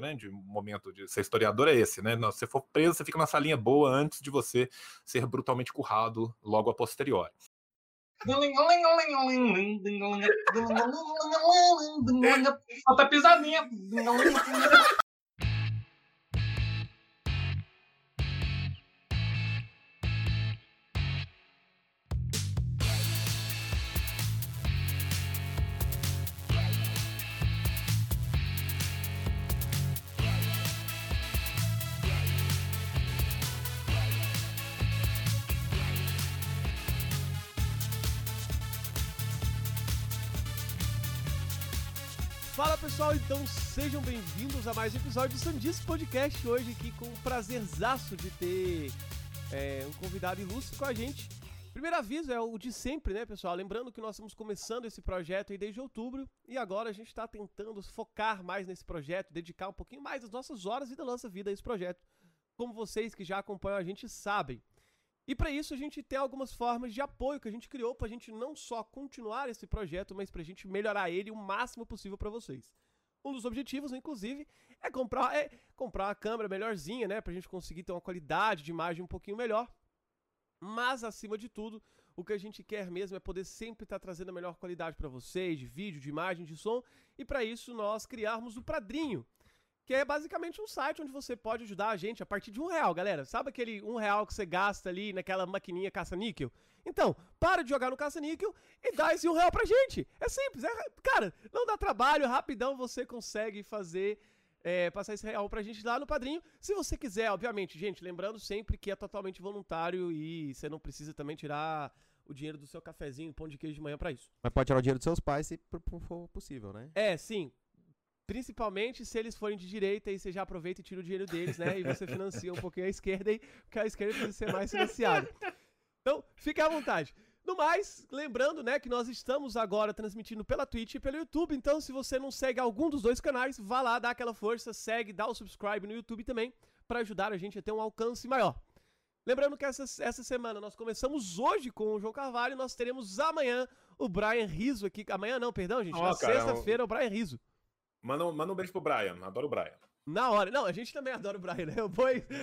grande momento de ser historiador é esse, né? Se você for preso, você fica na salinha boa antes de você ser brutalmente currado logo a posteriori. Falta pisadinha. Pessoal, então sejam bem-vindos a mais um episódio do Sandice Podcast. Hoje aqui com o prazerzaço de ter é, um convidado ilustre com a gente. Primeiro aviso é o de sempre, né, pessoal? Lembrando que nós estamos começando esse projeto aí desde outubro e agora a gente está tentando focar mais nesse projeto, dedicar um pouquinho mais das nossas horas e da nossa vida a esse projeto. Como vocês que já acompanham a gente sabem. E para isso a gente tem algumas formas de apoio que a gente criou para a gente não só continuar esse projeto, mas para a gente melhorar ele o máximo possível para vocês. Um dos objetivos, inclusive, é comprar, é comprar uma câmera melhorzinha, né, para a gente conseguir ter uma qualidade de imagem um pouquinho melhor. Mas acima de tudo, o que a gente quer mesmo é poder sempre estar tá trazendo a melhor qualidade para vocês, de vídeo, de imagem, de som, e para isso nós criarmos o Padrinho que é basicamente um site onde você pode ajudar a gente a partir de um real, galera. Sabe aquele um real que você gasta ali naquela maquininha caça-níquel? Então, para de jogar no caça-níquel e dá esse um real pra gente. É simples, é, cara, não dá trabalho, rapidão você consegue fazer, é, passar esse real pra gente lá no padrinho. Se você quiser, obviamente, gente, lembrando sempre que é totalmente voluntário e você não precisa também tirar o dinheiro do seu cafezinho, pão de queijo de manhã para isso. Mas pode tirar o dinheiro dos seus pais se for possível, né? É, sim. Principalmente se eles forem de direita e você já aproveita e tira o dinheiro deles, né? E você financia um pouquinho a esquerda aí, porque a esquerda precisa ser mais financiada. Fique à vontade. No mais, lembrando, né, que nós estamos agora transmitindo pela Twitch e pelo YouTube, então se você não segue algum dos dois canais, vá lá, dá aquela força, segue, dá o subscribe no YouTube também, para ajudar a gente a ter um alcance maior. Lembrando que essa, essa semana nós começamos hoje com o João Carvalho, nós teremos amanhã o Brian Riso aqui. Amanhã não, perdão, gente. Oh, na sexta-feira, o Brian Riso. Manda, manda um beijo pro Brian. Adoro o Brian. Na hora. Não, a gente também adora o Brian, né? O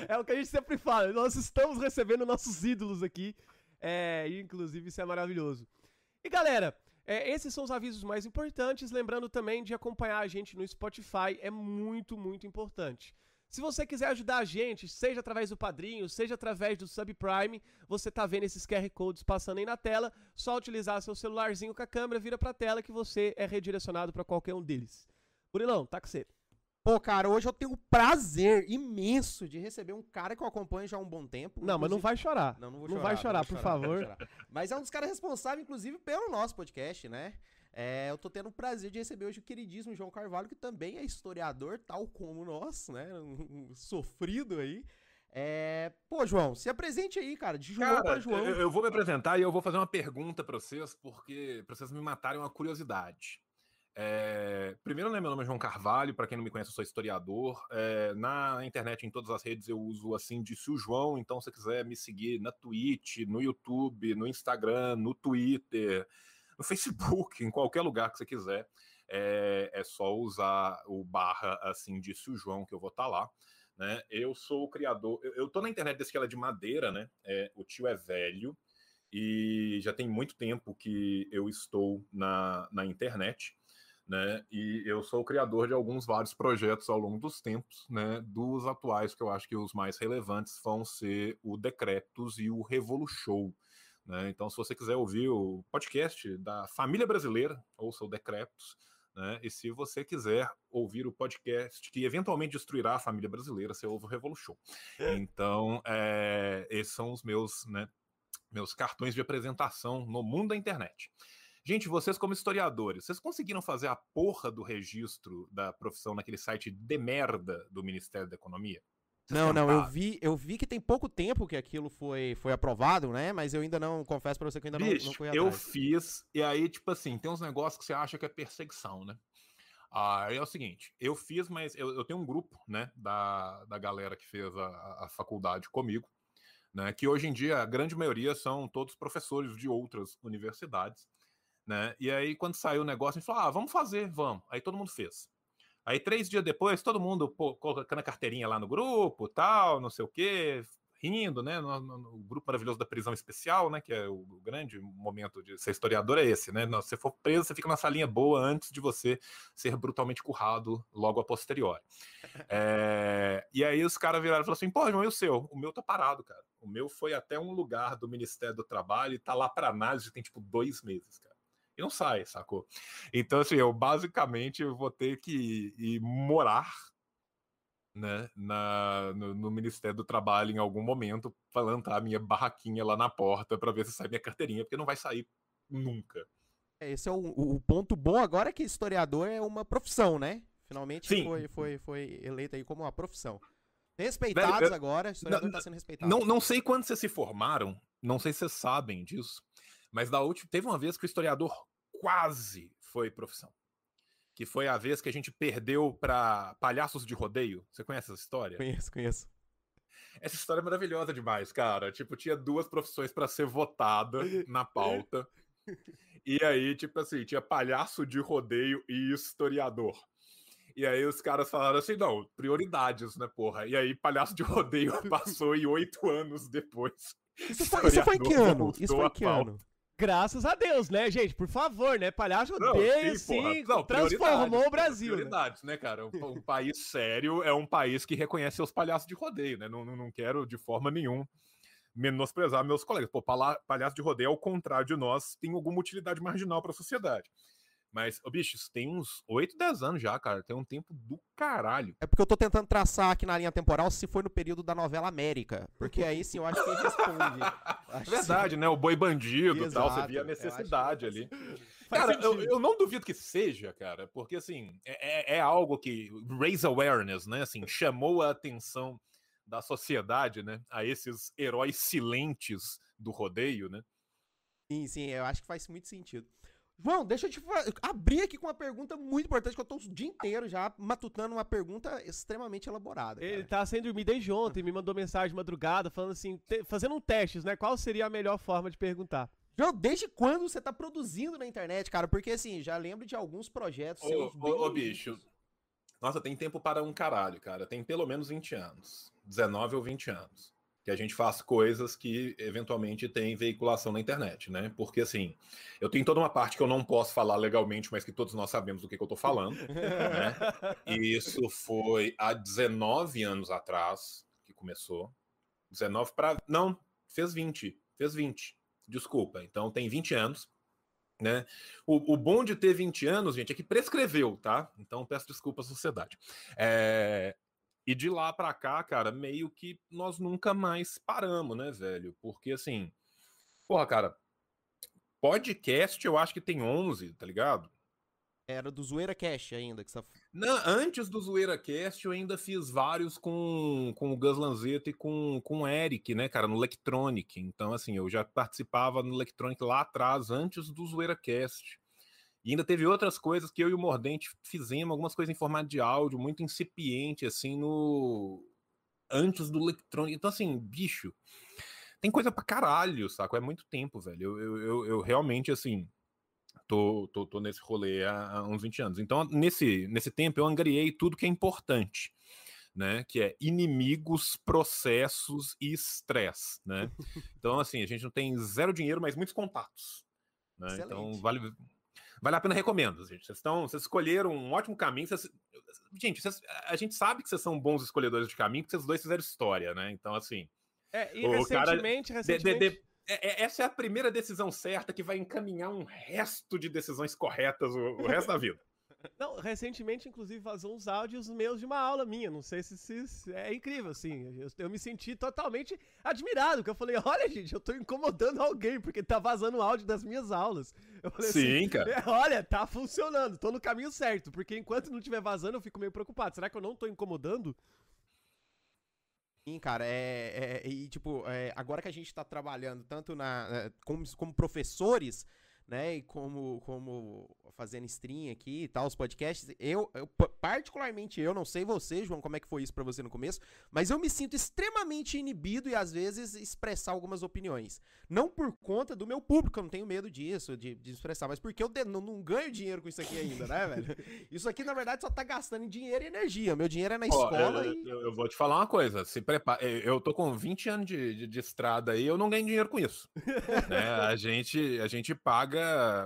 é o que a gente sempre fala. Nós estamos recebendo nossos ídolos aqui. É, inclusive isso é maravilhoso. E galera, é, esses são os avisos mais importantes. Lembrando também de acompanhar a gente no Spotify. É muito, muito importante. Se você quiser ajudar a gente, seja através do padrinho, seja através do Subprime, você tá vendo esses QR Codes passando aí na tela, só utilizar seu celularzinho com a câmera, vira pra tela que você é redirecionado para qualquer um deles. Burilão, tá com você. Pô, cara, hoje eu tenho o prazer imenso de receber um cara que eu acompanho já há um bom tempo. Não, mas não vai chorar. Não, não vou chorar. Não vai chorar, não por chorar, favor. Chorar. Mas é um dos caras responsáveis, inclusive, pelo nosso podcast, né? É, eu tô tendo o prazer de receber hoje o queridíssimo João Carvalho, que também é historiador, tal como nós, né? Um, um sofrido aí. É... Pô, João, se apresente aí, cara, de João para João. Eu, eu, vou me apresentar e eu vou fazer uma pergunta para vocês, porque pra vocês me matarem uma curiosidade. É, primeiro, né, meu nome é João Carvalho, para quem não me conhece, eu sou historiador. É, na internet, em todas as redes, eu uso assim, disse o João. Então, se quiser me seguir na Twitch, no YouTube, no Instagram, no Twitter, no Facebook, em qualquer lugar que você quiser, é, é só usar o barra assim, disse o João, que eu vou estar tá lá. Né? Eu sou o criador, eu, eu tô na internet desde que ela é de madeira, né? É, o tio é velho e já tem muito tempo que eu estou na, na internet né? E eu sou o criador de alguns vários projetos ao longo dos tempos, né? Dos atuais que eu acho que os mais relevantes vão ser o Decretos e o Revolution. Né? Então, se você quiser ouvir o podcast da família brasileira, ouça o Decretos. Né? E se você quiser ouvir o podcast que eventualmente destruirá a família brasileira, você ouve o Revolution. Então, é, esses são os meus, né, meus cartões de apresentação no mundo da internet. Gente, vocês como historiadores, vocês conseguiram fazer a porra do registro da profissão naquele site de merda do Ministério da Economia? Vocês não, não, eu vi, eu vi que tem pouco tempo que aquilo foi, foi aprovado, né? Mas eu ainda não, confesso pra você que eu ainda Bicho, não, não fui atrás. Eu fiz, e aí, tipo assim, tem uns negócios que você acha que é perseguição, né? Aí é o seguinte, eu fiz, mas eu, eu tenho um grupo, né, da, da galera que fez a, a faculdade comigo, né, que hoje em dia a grande maioria são todos professores de outras universidades, né? E aí, quando saiu o negócio, a gente falou: ah, vamos fazer, vamos. Aí todo mundo fez. Aí, três dias depois, todo mundo pô, colocando a carteirinha lá no grupo, tal, não sei o quê, rindo, né? No, no, no, grupo maravilhoso da prisão especial, né? Que é o, o, grande momento de ser historiador, é esse, né? Se você for preso, você fica na salinha boa antes de você ser brutalmente currado logo a posteriori. É, e aí os caras viraram e falaram assim: pô, João, e o seu? O meu tá parado, cara. O meu foi até um lugar do Ministério do Trabalho e tá lá para análise, tem tipo dois meses, cara e não sai, sacou? Então, assim, eu basicamente vou ter que ir morar né, na, no, no, Ministério do Trabalho em algum momento, plantar a minha barraquinha lá na porta para ver se sai minha carteirinha, porque não vai sair nunca. É, esse é o, o, ponto bom agora que historiador é uma profissão, né? Finalmente Sim. Foi, foi, foi eleito aí como uma profissão. Respeitados Velho, agora, historiador está sendo respeitado. Não, não sei quando vocês se formaram, não sei se vocês sabem disso, mas da última, teve uma vez que o historiador quase foi profissão. Que foi a vez que a gente perdeu para palhaços de rodeio. Você conhece essa história? Conheço, conheço. Essa história é maravilhosa demais, cara. Tipo, tinha duas profissões para ser votada na pauta. e aí, tipo assim, tinha palhaço de rodeio e historiador. E aí os caras falaram assim, não, prioridades, né, porra? E aí palhaço de rodeio passou e oito anos depois. Isso foi, isso foi que ano? Isso foi que ano? Graças a Deus, né, gente? Por favor, né? Palhaço odeia, sim, não, transformou o Brasil. Né? Prioridades, né, né cara? Um, um, país sério é um país que reconhece seus palhaços de rodeio, né? Não, não, não quero de forma nenhuma menosprezar meus colegas. Pô, palhaço de rodeio, ao contrário de nós, tem alguma utilidade marginal para a sociedade. Mas, ô, bicho, isso tem uns 8, 10 anos já, cara. Tem um tempo do caralho. É porque eu tô tentando traçar aqui na linha temporal se foi no período da novela América. Porque aí sim eu acho que responde. Acho Verdade, né? O boi bandido e tal. Você via a necessidade ali. Cara, eu, eu, não duvido que seja, cara, porque assim, é, é, é algo que raise awareness, né? Assim, chamou a atenção da sociedade, né? A esses heróis silentes do rodeio, né? Sim, sim, eu acho que faz muito sentido. João, deixa eu te abrir aqui com uma pergunta muito importante, que eu tô o dia inteiro já matutando uma pergunta extremamente elaborada. Cara. Ele tá sem dormir desde ontem, me mandou mensagem de madrugada, falando assim, fazendo um teste, né? Qual seria a melhor forma de perguntar? João, desde quando você tá produzindo na internet, cara? Porque assim, já lembro de alguns projetos ô, seus. Ô, ô, bicho. Nossa, tem tempo para um caralho, cara. Tem pelo menos 20 anos. 19 ou 20 anos que a gente faz coisas que eventualmente tem veiculação na internet, né? Porque assim, eu tenho toda uma parte que eu não posso falar legalmente, mas que todos nós sabemos do que, que eu tô falando, né? E isso foi há 19 anos atrás que começou. 19 para não, fez 20, fez 20. Desculpa. Então tem 20 anos, né? O, o bom de ter 20 anos, gente, é que prescreveu, tá? Então peço desculpa à sociedade. É, e de lá para cá, cara, meio que nós nunca mais paramos, né, velho? Porque assim, porra, cara, podcast eu acho que tem 11, tá ligado? Era do Zoeira Cast ainda que você Não, antes do Zoeira Cast eu ainda fiz vários com, com o Gus Lanzetta e com, com o Eric, né, cara, no Electronic. Então, assim, eu já participava no Electronic lá atrás, antes do Zoeira Cast. E ainda teve outras coisas que eu e o Mordente fizemos, algumas coisas em formato de áudio, muito incipiente, assim, no. Antes do eletrônico. Então, assim, bicho, tem coisa pra caralho, saco? É muito tempo, velho. Eu, eu, eu, eu realmente, assim, tô, tô, tô nesse rolê há, há, uns 20 anos. Então, nesse, nesse tempo, eu angariei tudo que é importante. Né, que é inimigos, processos e estresse, né? Então, assim, a gente não tem zero dinheiro, mas muitos contatos. Né? Então, vale, Vale a pena, recomendo, gente. Vocês, estão, vocês escolheram um ótimo caminho. Vocês, gente, vocês, a gente sabe que vocês são bons escolhedores de caminho, porque vocês dois fizeram história, né? Então, assim. É, e recentemente, cara, recentemente... De, de, de, é, é, essa é a primeira decisão certa que vai encaminhar um resto de decisões corretas o, o resto da vida. Não, recentemente, inclusive, vazou uns áudios meus de uma aula minha. Não sei se, se, se é incrível, assim. Eu, eu, me senti totalmente admirado, porque eu falei, olha, gente, eu tô incomodando alguém, porque tá vazando áudio das minhas aulas. Sim, assim, cara. É, olha, tá funcionando, tô no caminho certo, porque enquanto não estiver vazando, eu fico meio preocupado. Será que eu não tô incomodando? Sim, cara, é, é e tipo, é, agora que a gente tá trabalhando tanto na, é, como, como professores, né? E como, como fazendo stream aqui e tal, os podcasts. Eu, eu, particularmente eu, não sei você, João, como é que foi isso para você no começo, mas eu me sinto extremamente inibido e às vezes expressar algumas opiniões. Não por conta do meu público, eu não tenho medo disso, de, de expressar, mas porque eu de, não, não, ganho dinheiro com isso aqui ainda, né, velho? Isso aqui, na verdade, só tá gastando dinheiro e energia. Meu dinheiro é na escola. Oh, eu, e... eu, eu, vou te falar uma coisa, se prepara. Eu tô com 20 anos de, de, de estrada aí, eu não ganho dinheiro com isso. né? A gente, a gente paga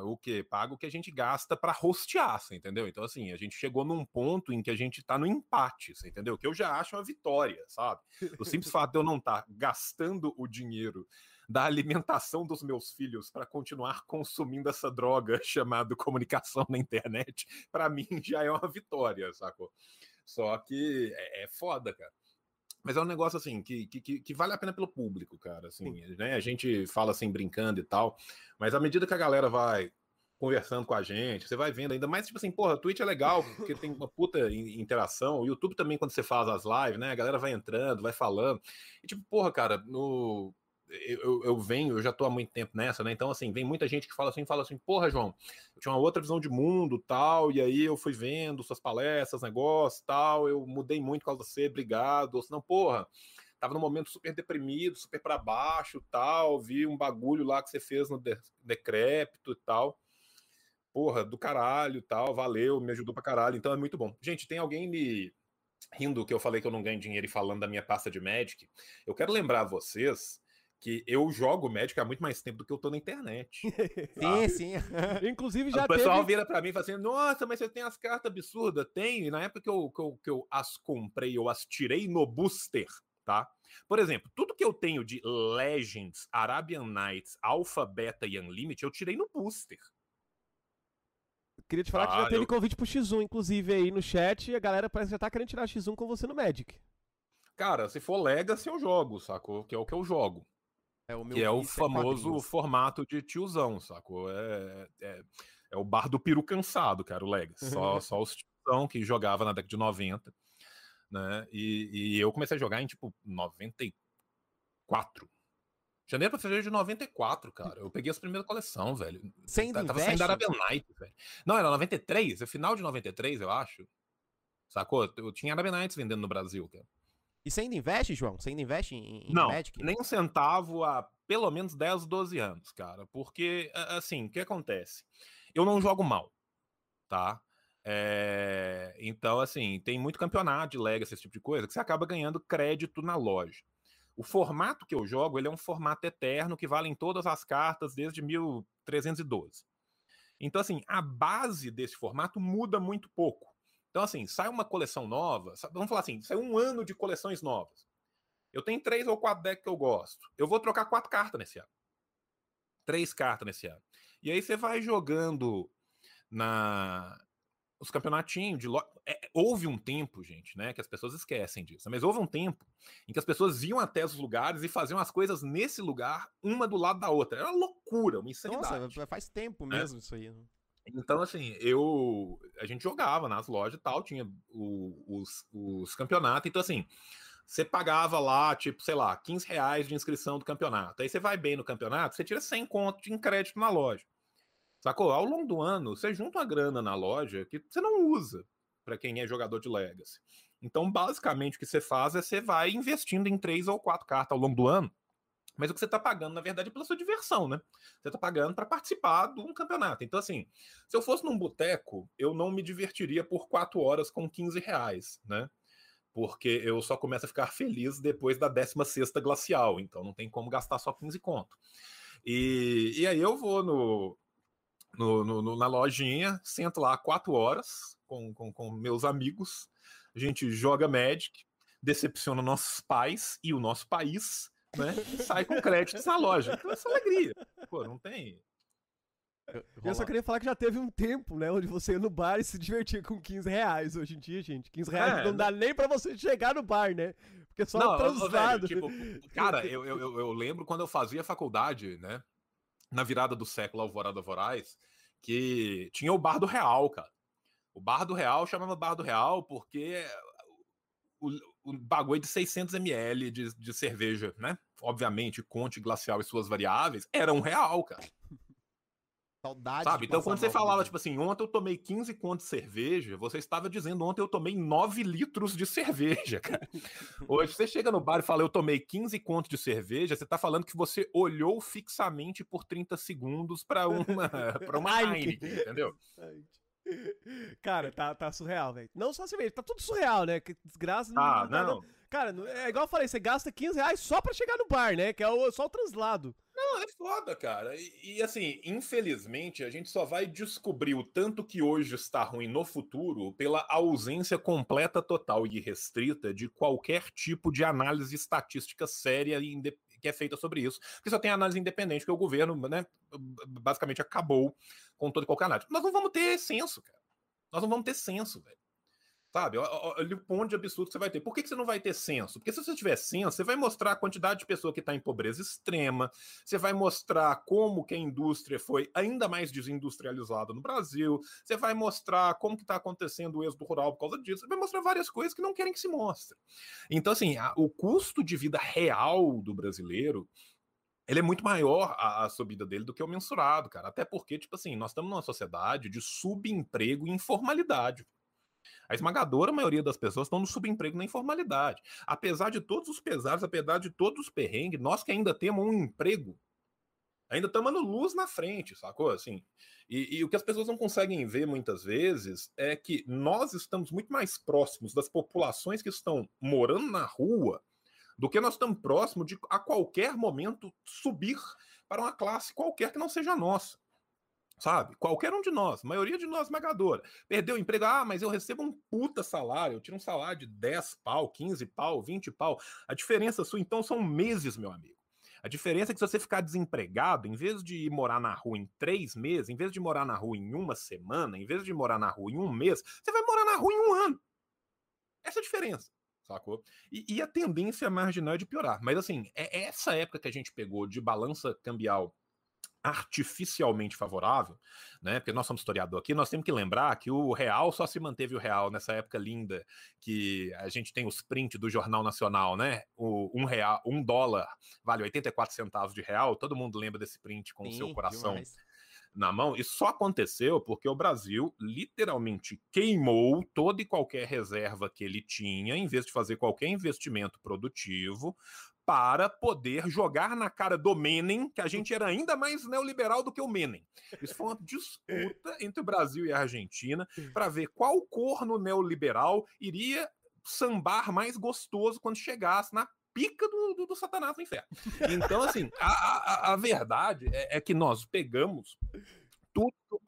o quê? Paga o que a gente gasta para rostear, entendeu? Então, assim, a gente chegou num ponto em que a gente tá no empate, entendeu? Que eu já acho uma vitória, sabe? O simples fato de eu não estar tá gastando o dinheiro da alimentação dos meus filhos para continuar consumindo essa droga chamada comunicação na internet, para mim já é uma vitória, sacou? Só que é, é foda, cara. Mas é um negócio assim que, que, que, vale a pena pelo público, cara. Assim, né? A gente fala assim brincando e tal, mas à medida que a galera vai conversando com a gente, você vai vendo ainda mais, tipo assim, porra, Twitch é legal, porque tem uma puta interação, o YouTube também, quando você faz as lives, né, a galera vai entrando, vai falando, e tipo, porra, cara, no... Eu, eu venho, eu já tô há muito tempo nessa, né, então, assim, vem muita gente que fala assim, fala assim, porra, João, eu tinha uma outra visão de mundo, tal, e aí eu fui vendo suas palestras, negócios, tal, eu mudei muito com você, obrigado, ou senão, porra, tava num momento super deprimido, super para baixo, tal, vi um bagulho lá que você fez no de decrépito e tal, porra, do caralho tal, valeu, me ajudou pra caralho, então é muito bom. Gente, tem alguém me rindo que eu falei que eu não ganho dinheiro e falando da minha pasta de Magic. Eu quero lembrar vocês que eu jogo Magic há muito mais tempo do que eu tô na internet. sim, sim. Inclusive já O pessoal teve... vira para mim e fala assim, nossa, mas você tem as cartas absurdas. Tem, e na época que eu, que, eu, que eu as comprei, eu as tirei no booster, tá? Por exemplo, tudo que eu tenho de Legends, Arabian Nights, Alpha, Beta e Unlimited, eu tirei no booster. Queria te falar ah, que já teve eu... convite pro X1, inclusive, aí no chat, e a galera parece que já tá querendo tirar X1 com você no Magic. Cara, se for Legacy, eu jogo, sacou? Que é o que eu jogo. É o que é o famoso formato de tiozão, sacou? É, é, é, o bar do peru cansado, cara, o Legacy. Só, só os tiozão que jogava na década de 90, né? E, e eu comecei a jogar em, tipo, 94, Janeiro pra fevereiro de 94, cara. Eu peguei as primeiras coleção, velho. Você ainda Tava saindo Arabian Night, velho. Não, era 93, é final de 93, eu acho. Sacou? Eu tinha Arabian Nights vendendo no Brasil, cara. E você ainda investe, João? Você ainda investe em, em Não, Magic? nem um centavo há pelo menos 10, 12 anos, cara. Porque, assim, o que acontece? Eu não jogo mal, tá? É... Então, assim, tem muito campeonato de Legacy, esse tipo de coisa, que você acaba ganhando crédito na loja. O formato que eu jogo, ele é um formato eterno que vale em todas as cartas desde 1312. Então, assim, a base desse formato muda muito pouco. Então, assim, sai uma coleção nova, vamos falar assim, sai um ano de coleções novas. Eu tenho três ou quatro decks que eu gosto. Eu vou trocar quatro cartas nesse ano. Três cartas nesse ano. E aí você vai jogando na, os campeonatinhos de lo... é, houve um tempo, gente, né, que as pessoas esquecem disso, mas houve um tempo em que as pessoas iam até os lugares e faziam as coisas nesse lugar, uma do lado da outra. Era uma loucura, uma insanidade. Nossa, faz tempo né? mesmo é. isso aí. Né? Então, assim, eu. A gente jogava nas lojas e tal, tinha o, os, os campeonatos. Então, assim, você pagava lá, tipo, sei lá, 15 reais de inscrição do campeonato. Aí você vai bem no campeonato, você tira 100 conto de crédito na loja. Sacou? Ao longo do ano, você junta uma grana na loja que você não usa para quem é jogador de Legacy. Então, basicamente, o que você faz é você vai investindo em três ou quatro cartas ao longo do ano. Mas o que você está pagando, na verdade, é pela sua diversão, né? Você está pagando para participar de um campeonato. Então, assim, se eu fosse num boteco, eu não me divertiria por quatro horas com 15 reais, né? Porque eu só começo a ficar feliz depois da 16 glacial. Então, não tem como gastar só 15 conto. E, e aí eu vou no, no, no, na lojinha, sento lá quatro horas com, com, com meus amigos, a gente joga Magic, decepciona nossos pais e o nosso país, né? E sai com créditos na loja. Então, essa alegria. Pô, não tem. Eu só queria falar que já teve um tempo, né, onde você ia no bar e se divertia com 15 reais. Hoje em dia, gente, 15 reais é, não dá nem pra você chegar no bar, né? Porque é só não, transado. Velho, tipo, cara, eu, eu, eu lembro quando eu fazia faculdade, né? na virada do século Alvorada Voraz, que tinha o Bar do Real, cara. O Bar do Real chamava Bar do Real porque o, o bagulho de 600 ml de, de cerveja, né? Obviamente, Conte Glacial e suas variáveis, era um real, cara. Saudade. Sabe? Então, quando você falava, tipo assim, ontem eu tomei 15 contos de cerveja, você estava dizendo ontem eu tomei 9 litros de cerveja, cara. Hoje você chega no bar e fala eu tomei 15 contos de cerveja, você tá falando que você olhou fixamente por 30 segundos para uma, pra uma. Heineken, entendeu? Cara, tá, tá surreal, velho. Não só cerveja, tá tudo surreal, né? Que desgraça. Ah, não. dando- Cara, não- é igual eu falei, você gasta 15 reais só pra chegar no bar, né? Que é o, só o translado. Não, é foda, cara. E, e, assim, infelizmente, a gente só vai descobrir o tanto que hoje está ruim no futuro pela ausência completa, total e restrita de qualquer tipo de análise estatística séria e que é feita sobre isso. Porque só tem análise independente, porque o governo, né, basicamente acabou com toda e qualquer análise. Nós não vamos ter censo, cara. Nós não vamos ter censo, velho. Sabe? Olha o ponto de absurdo que você vai ter. Por que, que você não vai ter censo? Porque se você tiver censo, você vai mostrar a quantidade de pessoa que está em pobreza extrema, você vai mostrar como que a indústria foi ainda mais desindustrializada no Brasil, você vai mostrar como que está acontecendo o êxodo rural por causa disso, você vai mostrar várias coisas que não querem que se mostre. Então, assim, a- o custo de vida real do brasileiro ele é muito maior a, a subida dele do que o mensurado, cara. Até porque, tipo assim, nós estamos numa sociedade de subemprego e informalidade. A esmagadora maioria das pessoas estão no subemprego na informalidade. Apesar de todos os pesares, apesar de todos os perrengues, nós que ainda temos um emprego, ainda estamos no luz na frente, sacou? Assim, e, e o que as pessoas não conseguem ver muitas vezes é que nós estamos muito mais próximos das populações que estão morando na rua do que nós estamos próximos de a qualquer momento subir para uma classe qualquer que não seja nossa. Sabe? Qualquer um de nós, maioria de nós esmagadora. Perdeu o emprego, ah, mas eu recebo um puta salário, eu tiro um salário de 10 pau, 15 pau, 20 pau. A diferença sua, então, são meses, meu amigo. A diferença é que se você ficar desempregado, em vez de ir morar na rua em três meses, em vez de morar na rua em uma semana, em vez de morar na rua em um mês, você vai morar na rua em um ano. Essa é a diferença, sacou? E, e a tendência marginal é de piorar. Mas assim, é essa época que a gente pegou de balança cambial artificialmente favorável, né? Porque nós somos historiador aqui, nós temos que lembrar que o real só se manteve o real nessa época linda que a gente tem os prints do Jornal Nacional, né? O um real, um dólar vale 84 centavos de real. Todo mundo lembra desse print com o seu Sim, coração demais. na mão. Isso só aconteceu porque o Brasil literalmente queimou toda e qualquer reserva que ele tinha, em vez de fazer qualquer investimento produtivo, para poder jogar na cara do Menem, que a gente era ainda mais neoliberal do que o Menem. Isso foi uma disputa entre o Brasil e a Argentina para ver qual corno neoliberal iria sambar mais gostoso quando chegasse na pica do, do, do Satanás no inferno. Então, assim, a, a, a verdade é, é que nós pegamos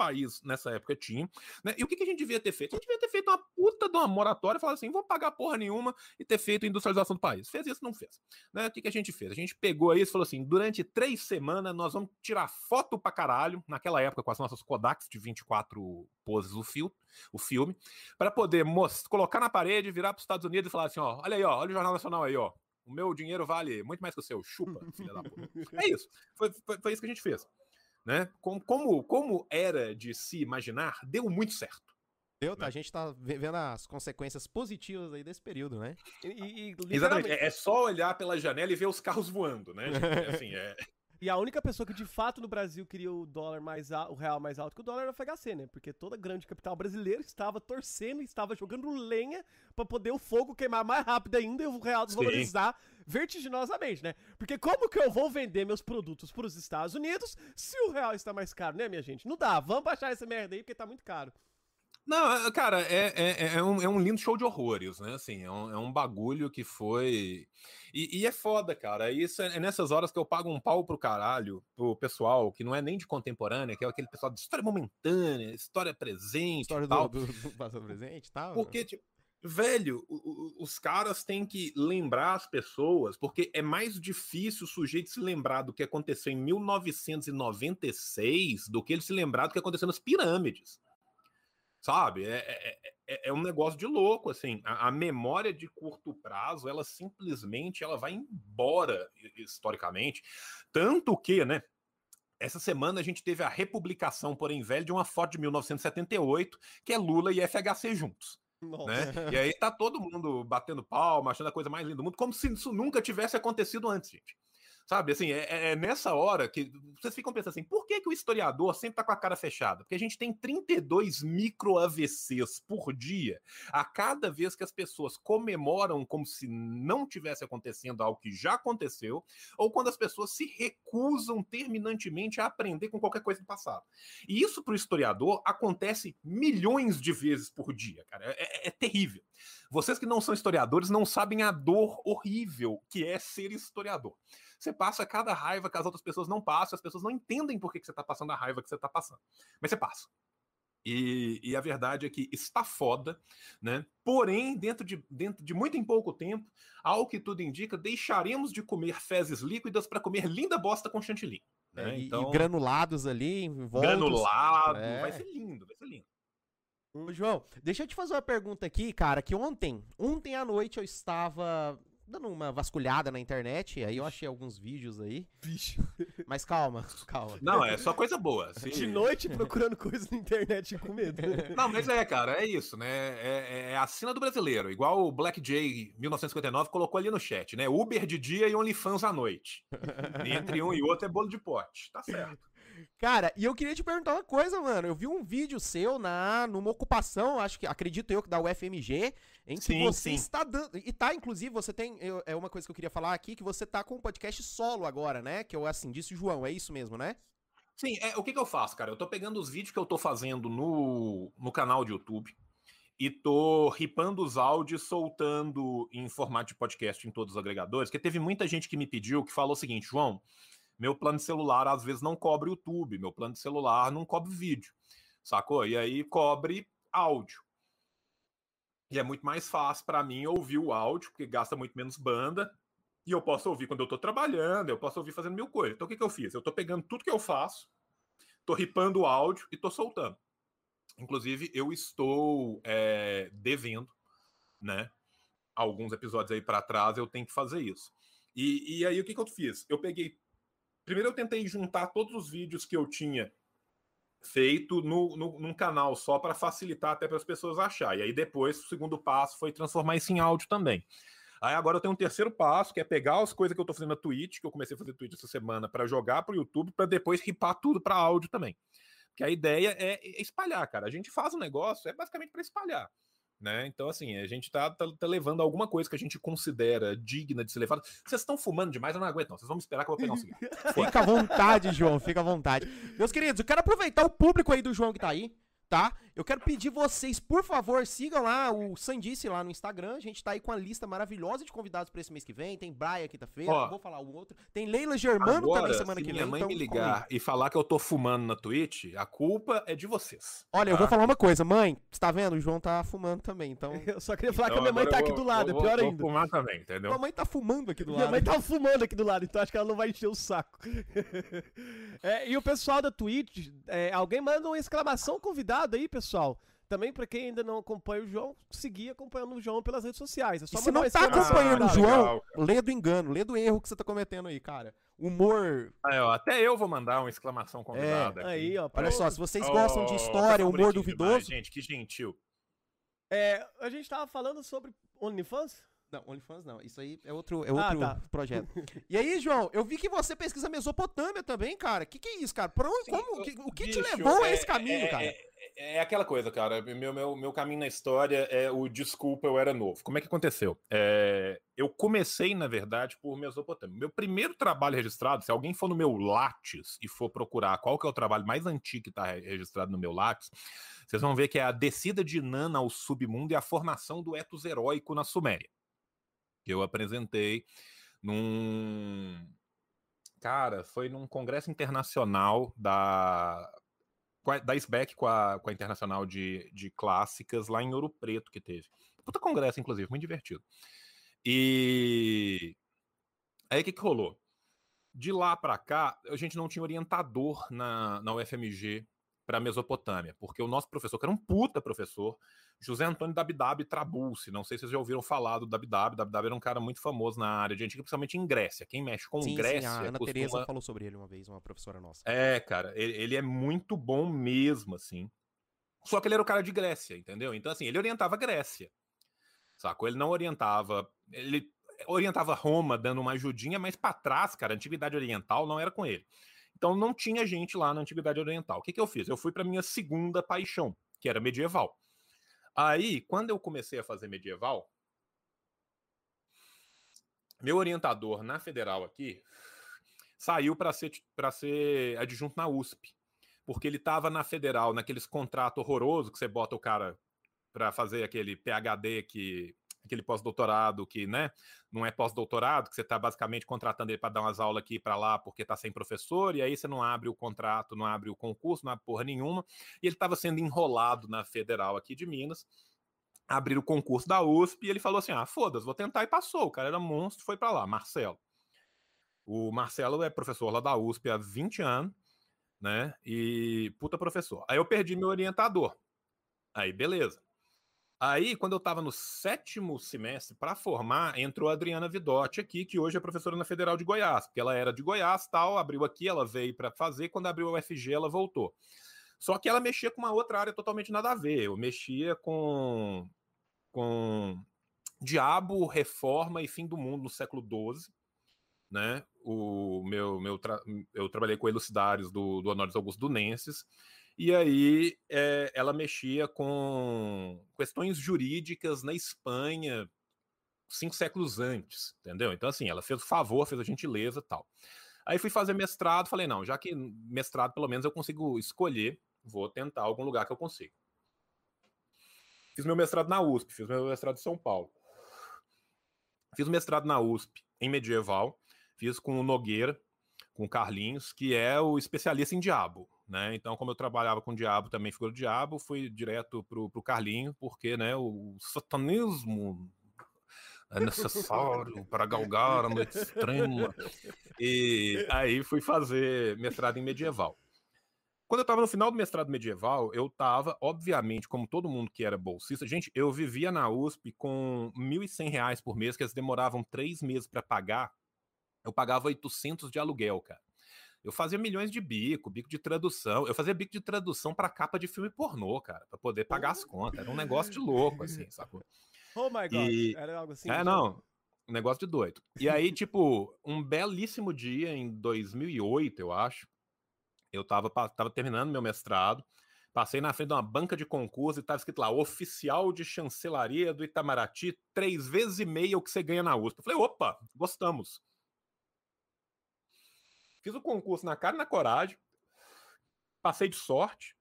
país nessa época tinha, né? E o que, que a gente devia ter feito? A gente devia ter feito uma puta de uma moratória e falar assim: vamos pagar porra nenhuma e ter feito a industrialização do país. Fez isso, não fez. Né? O que, que a gente fez? A gente pegou isso e falou assim: durante três semanas nós vamos tirar foto pra caralho, naquela época com as nossas Kodaks de 24 poses o, fil o filme, para poder colocar na parede, virar para os Estados Unidos e falar assim: ó, olha aí, ó, olha o Jornal Nacional aí, ó. O meu dinheiro vale muito mais que o seu. Chupa, filha da puta. É isso. Foi, foi, foi isso que a gente fez. Né? Como, como, como era de se imaginar, deu muito certo. Deu, tá? A gente tá vendo as consequências positivas aí desse período, né? E, e, Exatamente. É, é só olhar pela janela e ver os carros voando, né? gente? assim, é... E a única pessoa que de fato no Brasil queria o dólar mais alto, o real mais alto que o dólar era o FHC, né? Porque toda grande capital brasileira estava torcendo, estava jogando lenha para poder o fogo queimar mais rápido ainda e o real desvalorizar Sim. Vertiginosamente, né? Porque como que eu vou vender meus produtos para os Estados Unidos se o real está mais caro, né, minha gente? Não dá. Vamos baixar essa merda aí porque tá muito caro. Não, cara, é, é, é, um, é um lindo show de horrores, né? Assim, é um, é um bagulho que foi. E, e, é foda, cara. Isso é, é, nessas horas que eu pago um pau pro caralho, pro pessoal que não é nem de contemporânea, que é aquele pessoal de história momentânea, história presente. História tal. do, do, do passado presente e tal. Porque, tipo, velho, os caras têm que lembrar as pessoas, porque é mais difícil o sujeito se lembrar do que aconteceu em 1996 do que ele se lembrar do que aconteceu nas pirâmides sabe? É, é, é, é, um negócio de louco, assim. A, a, memória de curto prazo, ela simplesmente ela vai embora historicamente. Tanto que, né? Essa semana a gente teve a republicação, porém velho, de uma foto de 1978, que é Lula e FHC juntos. Né? E aí tá todo mundo batendo palma, achando a coisa mais linda do mundo, como se isso nunca tivesse acontecido antes, gente. Sabe, assim, é, é, nessa hora que vocês ficam pensando assim, por que, que o historiador sempre tá com a cara fechada? Porque a gente tem 32 micro AVCs por dia, a cada vez que as pessoas comemoram como se não tivesse acontecendo algo que já aconteceu, ou quando as pessoas se recusam terminantemente a aprender com qualquer coisa do passado. E isso para o historiador acontece milhões de vezes por dia, cara. É, é, é terrível. Vocês que não são historiadores não sabem a dor horrível que é ser historiador. Você passa cada raiva que as outras pessoas não passam, as pessoas não entendem por que, que você está passando a raiva que você está passando. Mas você passa. E, e, a verdade é que está foda, né? Porém, dentro de, dentro de muito em pouco tempo, ao que tudo indica, deixaremos de comer fezes líquidas para comer linda bosta com chantilly. Né? É, então, e granulados ali, envoltos. Granulado, é. vai ser lindo, vai ser lindo. Ô, João, deixa eu te fazer uma pergunta aqui, cara, que ontem, ontem à noite eu estava dando uma vasculhada na internet, aí eu achei alguns vídeos aí. Bicho. Mas calma, calma. Não, é só coisa boa. Assim. De noite procurando coisa na internet com medo. Não, mas é, cara, é isso, né? É, é a cena do brasileiro. Igual o Black Jay 1959 colocou ali no chat, né? Uber de dia e OnlyFans à noite. Entre um e outro é bolo de pote. Tá certo. Cara, e eu queria te perguntar uma coisa, mano. Eu vi um vídeo seu na numa ocupação, acho que acredito eu que da UFMG, em que sim, você sim. está dando. E tá, inclusive, você tem. Eu, é uma coisa que eu queria falar aqui, que você tá com um podcast solo agora, né? Que eu, assim, disse o João, é isso mesmo, né? Sim, é, o que, que eu faço, cara? Eu tô pegando os vídeos que eu tô fazendo no, no canal de YouTube e tô ripando os áudios, soltando em formato de podcast em todos os agregadores, porque teve muita gente que me pediu que falou o seguinte, João, meu plano celular às vezes não cobre YouTube, meu plano celular não cobre vídeo, sacou? E aí cobre áudio. E é muito mais fácil para mim ouvir o áudio, porque gasta muito menos banda, e eu posso ouvir quando eu estou trabalhando, eu posso ouvir fazendo mil coisas. Então o que, que eu fiz? Eu estou pegando tudo que eu faço, estou ripando o áudio e estou soltando. Inclusive, eu estou é, devendo, né? Alguns episódios aí para trás eu tenho que fazer isso. E, e aí o que, que eu fiz? Eu peguei Primeiro eu tentei juntar todos os vídeos que eu tinha feito no, no, num canal só para facilitar até para as pessoas achar. E aí depois o segundo passo foi transformar isso em áudio também. Aí agora eu tenho um terceiro passo, que é pegar as coisas que eu estou fazendo na Twitch, que eu comecei a fazer Twitch essa semana, para jogar para o YouTube, para depois ripar tudo para áudio também. Porque a ideia é espalhar, cara. A gente faz um negócio, é basicamente para espalhar. Né? Então, assim, a gente tá, tá, tá, levando alguma coisa que a gente considera digna de ser levada. Vocês estão fumando demais, eu não aguento, não. Vocês vão me esperar que eu vou pegar um cigarro. fica à vontade, João, fica à vontade. Meus queridos, eu quero aproveitar o público aí do João que tá aí tá? Eu quero pedir vocês, por favor, sigam lá o Sandice lá no Instagram. A gente tá aí com a lista maravilhosa de convidados para esse mês que vem. Tem Braia quinta-feira, vou falar o outro. Tem Leila Germano agora, também semana que vem. minha mãe então, me ligar e falar que eu tô fumando na Twitch, a culpa é de vocês. Olha, tá? eu vou falar uma coisa, mãe, você tá vendo? O João tá fumando também, então... Eu só queria falar então, que a minha mãe tá aqui do lado, vou, é pior vou, ainda. Vou fumar também, entendeu? Minha mãe tá fumando aqui do lado. Minha mãe tá fumando aqui do lado, então acho que ela não vai encher o saco. é, e o pessoal da Twitch, é, alguém manda uma exclamação convidado aí, pessoal. Também, para quem ainda não acompanha o João, seguir acompanhando o João pelas redes sociais. É só e se não tá acompanhando ah, o João, legal, lê do engano, lê do erro que você tá cometendo aí, cara. Humor. Aí, ó, até eu vou mandar uma exclamação convidada. É, aí, ó. Olha só, se vocês oh, gostam de história, humor duvidoso. Demais, gente, que gentil. É, a gente tava falando sobre OnlyFans? Não, OnlyFans não. Isso aí é outro, é ah, outro ah, tá. projeto. e aí, João, eu vi que você pesquisa Mesopotâmia também, cara. O que, que é isso, cara? Pra onde, Sim, como, que, o que bicho, te levou é, a esse caminho, é, cara? É, é aquela coisa, cara. Meu, meu, meu caminho na história é o desculpa, eu era novo. Como é que aconteceu? É, eu comecei, na verdade, por Mesopotâmia. Meu primeiro trabalho registrado, se alguém for no meu Lattes e for procurar qual que é o trabalho mais antigo que está registrado no meu Lattes, vocês vão ver que é a descida de Nana ao submundo e a formação do etos heróico na Suméria. Que eu apresentei num. Cara, foi num congresso internacional da da SBEC com a, com a Internacional de, de Clássicas lá em Ouro Preto que teve. Puta congresso, inclusive, muito divertido. E aí o que, que rolou? De lá para cá, a gente não tinha orientador na, na UFMG para Mesopotâmia, porque o nosso professor, que era um puta professor, José Antônio Dabdab Trabulsi, não sei se vocês já ouviram falar do Dabdab, Dabdab era um cara muito famoso na área de antiga, principalmente em Grécia. Quem mexe com sim, Grécia... Sim, a Ana costuma... Teresa falou sobre ele uma vez, uma professora nossa. É, cara, ele, ele é muito bom mesmo, assim. Só que ele era o cara de Grécia, entendeu? Então, assim, ele orientava Grécia, sacou? Ele não orientava... Ele orientava Roma dando uma ajudinha, mas para trás, cara, a Antiguidade Oriental não era com ele. Então não tinha gente lá na Antiguidade Oriental. O que, que eu fiz? Eu fui para minha segunda paixão, que era medieval. Aí, quando eu comecei a fazer medieval, meu orientador na federal aqui saiu para ser, ser adjunto na USP, porque ele estava na federal, naqueles contratos horrorosos que você bota o cara para fazer aquele PhD que aquele pós-doutorado que, né, não é pós-doutorado, que você está basicamente contratando ele para dar umas aulas aqui para lá porque está sem professor, e aí você não abre o contrato, não abre o concurso, não abre porra nenhuma, e ele estava sendo enrolado na federal aqui de Minas, abrir o concurso da USP, e ele falou assim, ah, foda-se, vou tentar, e passou, o cara era monstro, foi para lá, Marcelo. O Marcelo é professor lá da USP há 20 anos, né? E puta professor. Aí eu perdi meu orientador. Aí, beleza. Aí, quando eu estava no sétimo semestre para formar, entrou a Adriana Vidotti aqui, que hoje é professora na Federal de Goiás, porque ela era de Goiás, tal, abriu aqui, ela veio para fazer, quando abriu a UFG, ela voltou. Só que ela mexia com uma outra área totalmente nada a ver. Eu mexia com com Diabo, Reforma e Fim do Mundo no século XII, né? O meu, meu tra... eu trabalhei com elucidários do, do Honório Augusto Dunenses, e aí é, ela mexia com questões jurídicas na Espanha cinco séculos antes, entendeu? Então, assim, ela fez o favor, fez a gentileza tal. Aí fui fazer mestrado, falei, não, já que mestrado pelo menos eu consigo escolher, vou tentar algum lugar que eu consiga. Fiz meu mestrado na USP, fiz meu mestrado em São Paulo. Fiz mestrado na USP em medieval, fiz com o Nogueira, com o Carlinhos, que é o especialista em diabo, né? Então, como eu trabalhava com diabo, também figura diabo, fui direto pro, pro Carlinho, porque, né, o satanismo é necessário para galgar a noite extrema. E aí fui fazer mestrado em medieval. Quando eu estava no final do mestrado medieval, eu estava, obviamente, como todo mundo que era bolsista, gente, eu vivia na USP com R$ 1.100 por mês, que eles demoravam três meses para pagar. Eu pagava 800 de aluguel, cara. Eu fazia milhões de bico, bico de tradução. Eu fazia bico de tradução para capa de filme pornô, cara, para poder pagar as contas. Era um negócio de louco, assim, sacou? Oh my God, e... era algo assim. É, não, um negócio de doido. E aí, tipo, um belíssimo dia em 2008, eu acho, eu estava tava terminando meu mestrado, passei na frente de uma banca de concurso e estava escrito lá, oficial de chancelaria do Itamaraty, três vezes e meia o que você ganha na USP. Eu falei, opa, gostamos. Fiz o concurso na cara e na coragem, passei de sorte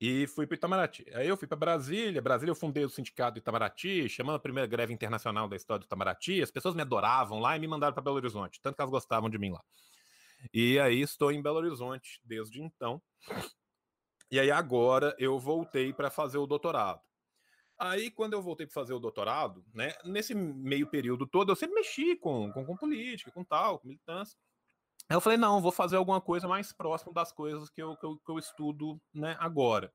e fui para Itamaraty. Aí eu fui para Brasília, Brasília eu fundei o sindicato do Itamaraty, chamando a primeira greve internacional da história do Itamaraty, as pessoas me adoravam lá e me mandaram para Belo Horizonte, tanto que elas gostavam de mim lá. E aí estou em Belo Horizonte desde então. E aí agora eu voltei para fazer o doutorado. Aí, quando eu voltei para fazer o doutorado, né, nesse meio período todo, eu sempre mexi com, com, com política, com tal, com militância. Aí eu falei, não, vou fazer alguma coisa mais próximo das coisas que eu, que eu, que eu estudo né, agora.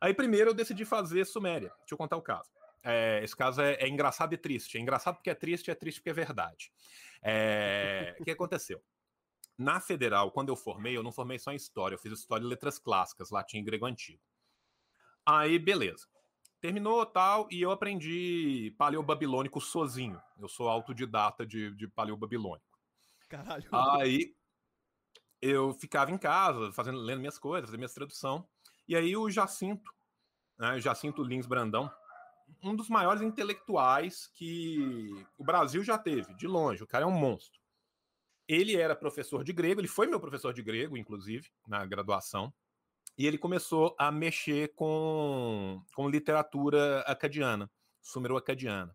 Aí, primeiro, eu decidi fazer Suméria. Deixa eu contar o caso. É, esse caso é, é, engraçado e triste. É engraçado porque é triste, é triste porque é verdade. É, o que aconteceu? Na federal, quando eu formei, eu não formei só em história, eu fiz história e letras clássicas, latim e grego antigo. Aí, beleza. Terminou tal, e eu aprendi paleobabilônico sozinho. Eu sou autodidata de, de paleobabilônico. Caralho. Aí eu ficava em casa, fazendo, lendo minhas coisas, fazendo minhas tradução. E aí o Jacinto, né, Jacinto Lins Brandão, um dos maiores intelectuais que o Brasil já teve, de longe. O cara é um monstro. Ele era professor de grego, ele foi meu professor de grego, inclusive, na graduação. E ele começou a mexer com, com literatura acadiana, sumero-acadiana.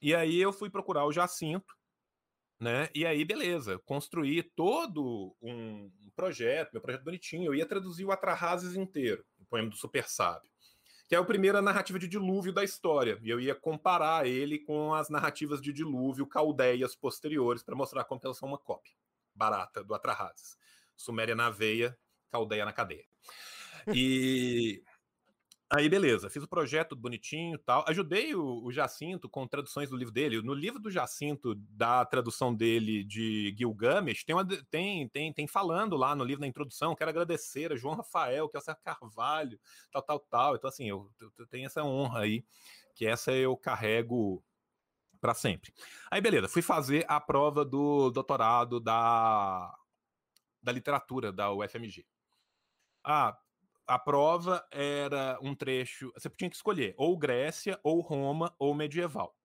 E aí eu fui procurar o Jacinto, né? E aí, beleza, construí todo um projeto, meu projeto bonitinho. Eu ia traduzir o Atrahasis inteiro, o poema do Super Sábio que é a primeira narrativa de dilúvio da história. E eu ia comparar ele com as narrativas de dilúvio caldeias posteriores para mostrar como elas são uma cópia barata do Atrahasis. Suméria na veia, caldeia na cadeia. E Aí, beleza, fiz o projeto bonitinho tal. Ajudei o, o, Jacinto com traduções do livro dele. No livro do Jacinto, da tradução dele de Gilgamesh, tem, uma, tem, tem, tem falando lá no livro, na introdução, quero agradecer a João Rafael, que é o Carvalho, tal, tal, tal. Então, assim, eu, eu, tenho essa honra aí, que essa eu carrego Pra sempre. Aí, beleza, fui fazer a prova do doutorado da, da literatura da UFMG. Ah, a prova era um trecho. Você tinha que escolher ou Grécia, ou Roma, ou medieval.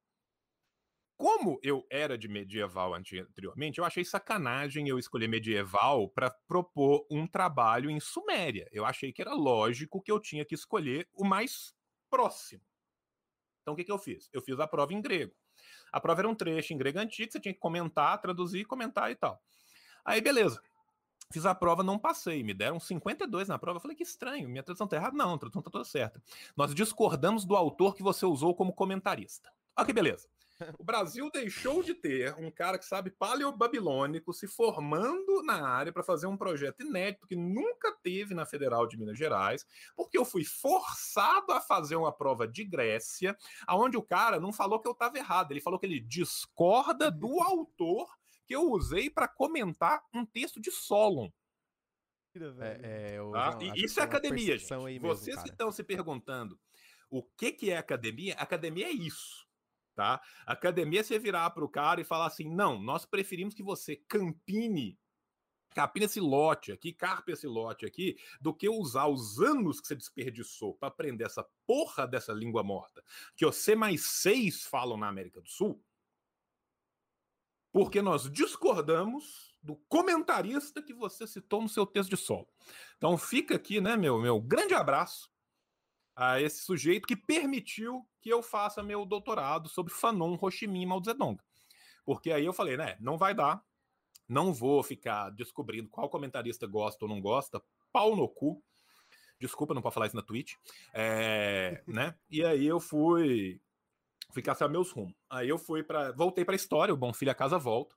Como eu era de medieval anteriormente, eu achei sacanagem eu escolher medieval para propor um trabalho em Suméria. Eu achei que era lógico que eu tinha que escolher o mais próximo. Então o que, que eu fiz? Eu fiz a prova em grego. A prova era um trecho em grego antigo, você tinha que comentar, traduzir, comentar e tal. Aí, beleza. Fiz a prova, não passei. Me deram 52 na prova. Eu falei que estranho, minha tradução tá errada. Não, a tradução tá toda certa. Nós discordamos do autor que você usou como comentarista. Ok, beleza. O Brasil deixou de ter um cara que sabe paleobabilônico se formando na área para fazer um projeto inédito que nunca teve na Federal de Minas Gerais, porque eu fui forçado a fazer uma prova de Grécia, aonde o cara não falou que eu estava errado, ele falou que ele discorda do autor que eu usei para comentar um texto de Solon. É, é, eu Tá? E acho isso é academia, gente. aí mesmo, Vocês que estão se perguntando o que, que é academia, academia é isso. Tá? Academia é você virar para o cara e falar assim: não, nós preferimos que você campine, capine esse lote aqui, carpe esse lote aqui, do que usar os anos que você desperdiçou para aprender essa porra dessa língua morta que você mais seis falam na América do Sul, porque nós discordamos do comentarista que você citou no seu texto de solo. Então fica aqui, né, meu, meu grande abraço a esse sujeito que permitiu que eu faça meu doutorado sobre Fanon, Ho Chi Minh e Mao Zedong. Porque aí eu falei, né, não vai dar, não vou ficar descobrindo qual comentarista gosta ou não gosta, pau no cu. Desculpa, não pode falar isso na Twitch. É, né? E aí eu fui fui caçar meus rumos. Aí eu fui para voltei para história, o Bom Filho a casa volta.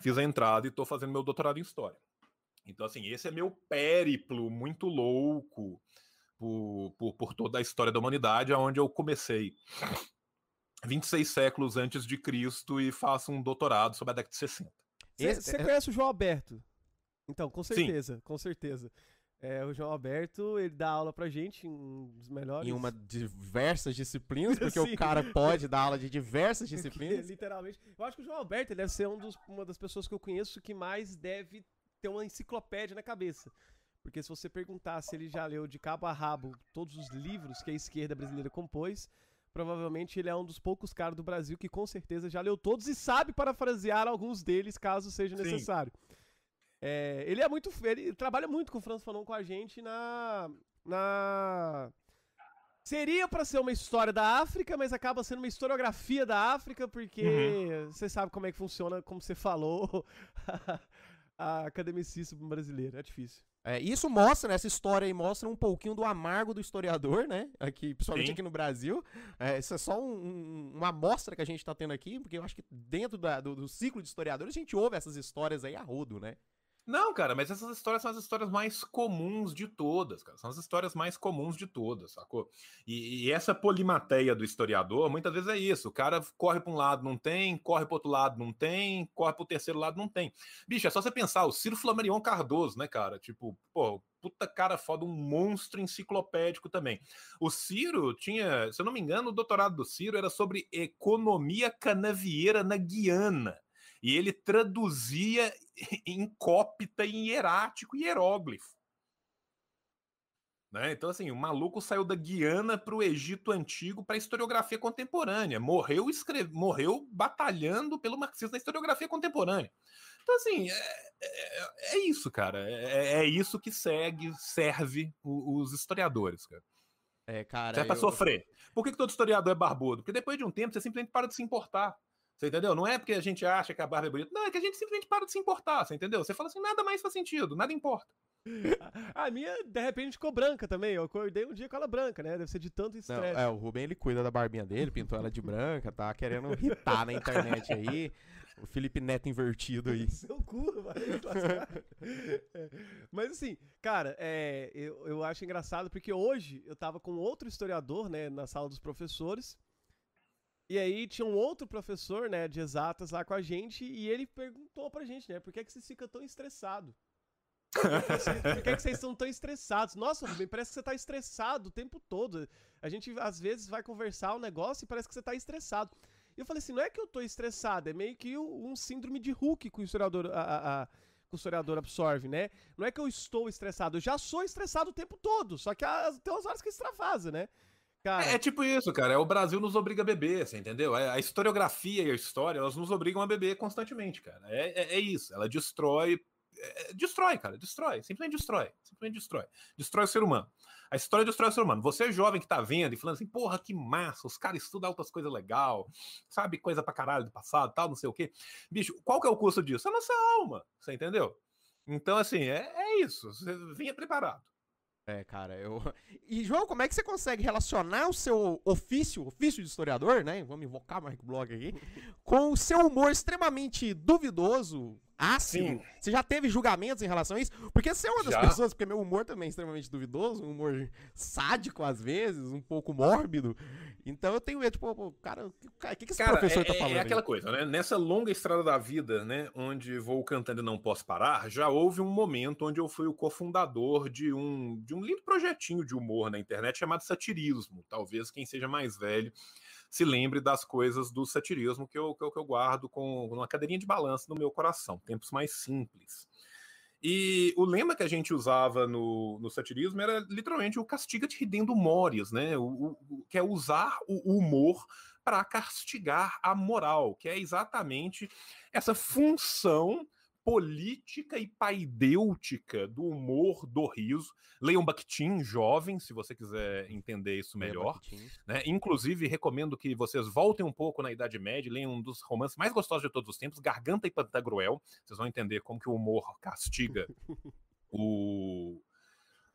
Fiz a entrada e tô fazendo meu doutorado em história. Então, assim, esse é meu périplo muito louco por, por, por toda a história da humanidade, onde eu comecei 26 séculos antes de Cristo e faço um doutorado sobre a década de 60. Você é conhece o João Alberto? Então, com certeza, com certeza. É, o João Alberto, ele dá aula pra gente em um dos melhores. Em uma diversas disciplinas, porque Sim. o cara pode dar aula de diversas Porque, disciplinas. literalmente. Eu acho que o João Alberto ele deve ser um dos- uma das pessoas que eu conheço que mais deve ter uma enciclopédia na cabeça. Porque se você perguntar se ele já leu de cabo a rabo todos os livros que a esquerda brasileira compôs, provavelmente ele é um dos poucos caras do Brasil que com certeza já leu todos e sabe parafrasear alguns deles caso seja Sim. necessário. É, ele é muito. Ele trabalha muito com o Franz Fanon com a gente na. na... Seria pra ser uma história da África, mas acaba sendo uma historiografia da África, porque você sabe como é que funciona, como você falou, a academicismo brasileiro. É difícil. É, isso mostra, né, essa história aí mostra um pouquinho do amargo do historiador, né? Aqui, principalmente Sim. aqui no Brasil. É, isso é só um- um- uma amostra que a gente tá tendo aqui, porque eu acho que dentro da- do, do ciclo de historiadores a gente ouve essas histórias aí a rodo, né? Não, cara, mas essas histórias são as histórias mais comuns de todas, cara. São as histórias mais comuns de todas, sacou? E, e essa polimateia do historiador, muitas vezes é isso. O cara corre para um lado, não tem, corre para outro lado, não tem, corre para o terceiro lado, não tem. Bicho, é só você pensar, o Ciro Flamarion Cardoso, né, cara? Tipo, pô, puta cara foda, um monstro enciclopédico também. O Ciro tinha, se eu não me engano, o doutorado do Ciro era sobre economia canavieira na Guiana. E ele traduzia em cópita, em hierático e hieróglifo. Né? Então, assim, o maluco saiu da Guiana para o Egito Antigo para a historiografia contemporânea. Morreu, escreve... Morreu batalhando pelo marxismo na historiografia contemporânea. Então, assim, é, é- é isso, cara. É, é isso que segue, serve o- os historiadores, cara. É, cara. Serve pra eu- sofrer. Por que, que todo historiador é barbudo? Porque depois de um tempo você simplesmente para de se importar. Você entendeu? Não é porque a gente acha que a barba é bonita. Não, é que a gente simplesmente para de se importar. Você entendeu? Você fala assim, nada mais faz sentido, nada importa. A minha, de repente, ficou branca também. Eu acordei um dia com ela branca, né? Deve ser de tanto estresse. é, o Rubem ele cuida da barbinha dele, pintou ela de branca, tá querendo irritar na internet aí. O Felipe Neto invertido aí. Seu cu, vai. É, Mas assim, cara, é, eu, eu acho engraçado porque hoje eu tava com outro historiador, né, na sala dos professores. E aí tinha um outro professor, né, de exatas lá com a gente e ele perguntou pra gente, né, por que, que você fica tão estressado? Por que, é que vocês estão tão estressados? Nossa, Rubem, parece que você tá estressado o tempo todo. A gente, às vezes, vai conversar um negócio e parece que você tá estressado. E eu falei assim, não é que eu tô estressado, é meio que um síndrome de Hulk que o historiador, a, a, a, que o historiador absorve, né? Não é que eu estou estressado, eu já sou estressado o tempo todo, só que tem umas horas que extravasa, né? Cara... É, é, tipo isso, cara. É o Brasil nos obriga a beber, você entendeu? É, a historiografia e a história, elas nos obrigam a beber constantemente, cara. É, é, é isso. Ela destrói. É, destrói, cara. Destrói. Simplesmente destrói. Simplesmente destrói. Destrói o ser humano. A história destrói o ser humano. Você é jovem que tá vendo e falando assim, porra, que massa, os caras estudam outras coisas legal, sabe coisa pra caralho do passado, tal, não sei o quê. Bicho, qual que é o custo disso? É a nossa alma, você entendeu? Então, assim, é, é isso. Você vinha preparado. É, cara, eu. E, João, como é que você consegue relacionar o seu ofício, ofício de historiador, né? Vamos invocar Mark Blog aqui, com o seu humor extremamente duvidoso, ácido? Sim. Você já teve julgamentos em relação a isso? Porque você é uma das já. pessoas, porque meu humor também é extremamente duvidoso, um humor sádico às vezes, um pouco mórbido. Então eu tenho medo, tipo, cara, o que, que esse cara, professor é, tá falando? É aquela aí? coisa, né? Nessa longa estrada da vida, né? Onde vou cantando e não posso parar, já houve um momento onde eu fui o cofundador de um, de um lindo projetinho de humor na internet chamado Satirismo. Talvez quem seja mais velho se lembre das coisas do satirismo que eu, que eu, que eu guardo com uma cadeirinha de balanço no meu coração. Tempos mais simples. E o lema que a gente usava no, no satirismo era literalmente o castiga-te ridendo mores, né? O, o, que é usar o humor para castigar a moral, que é exatamente essa função política e paidêutica do humor do riso. Leiam Bakhtin, jovem, se você quiser entender isso melhor. Né? Inclusive, recomendo que vocês voltem um pouco na Idade Média, leiam um dos romances mais gostosos de todos os tempos, Garganta e Pantagruel. Vocês vão entender como que o humor castiga o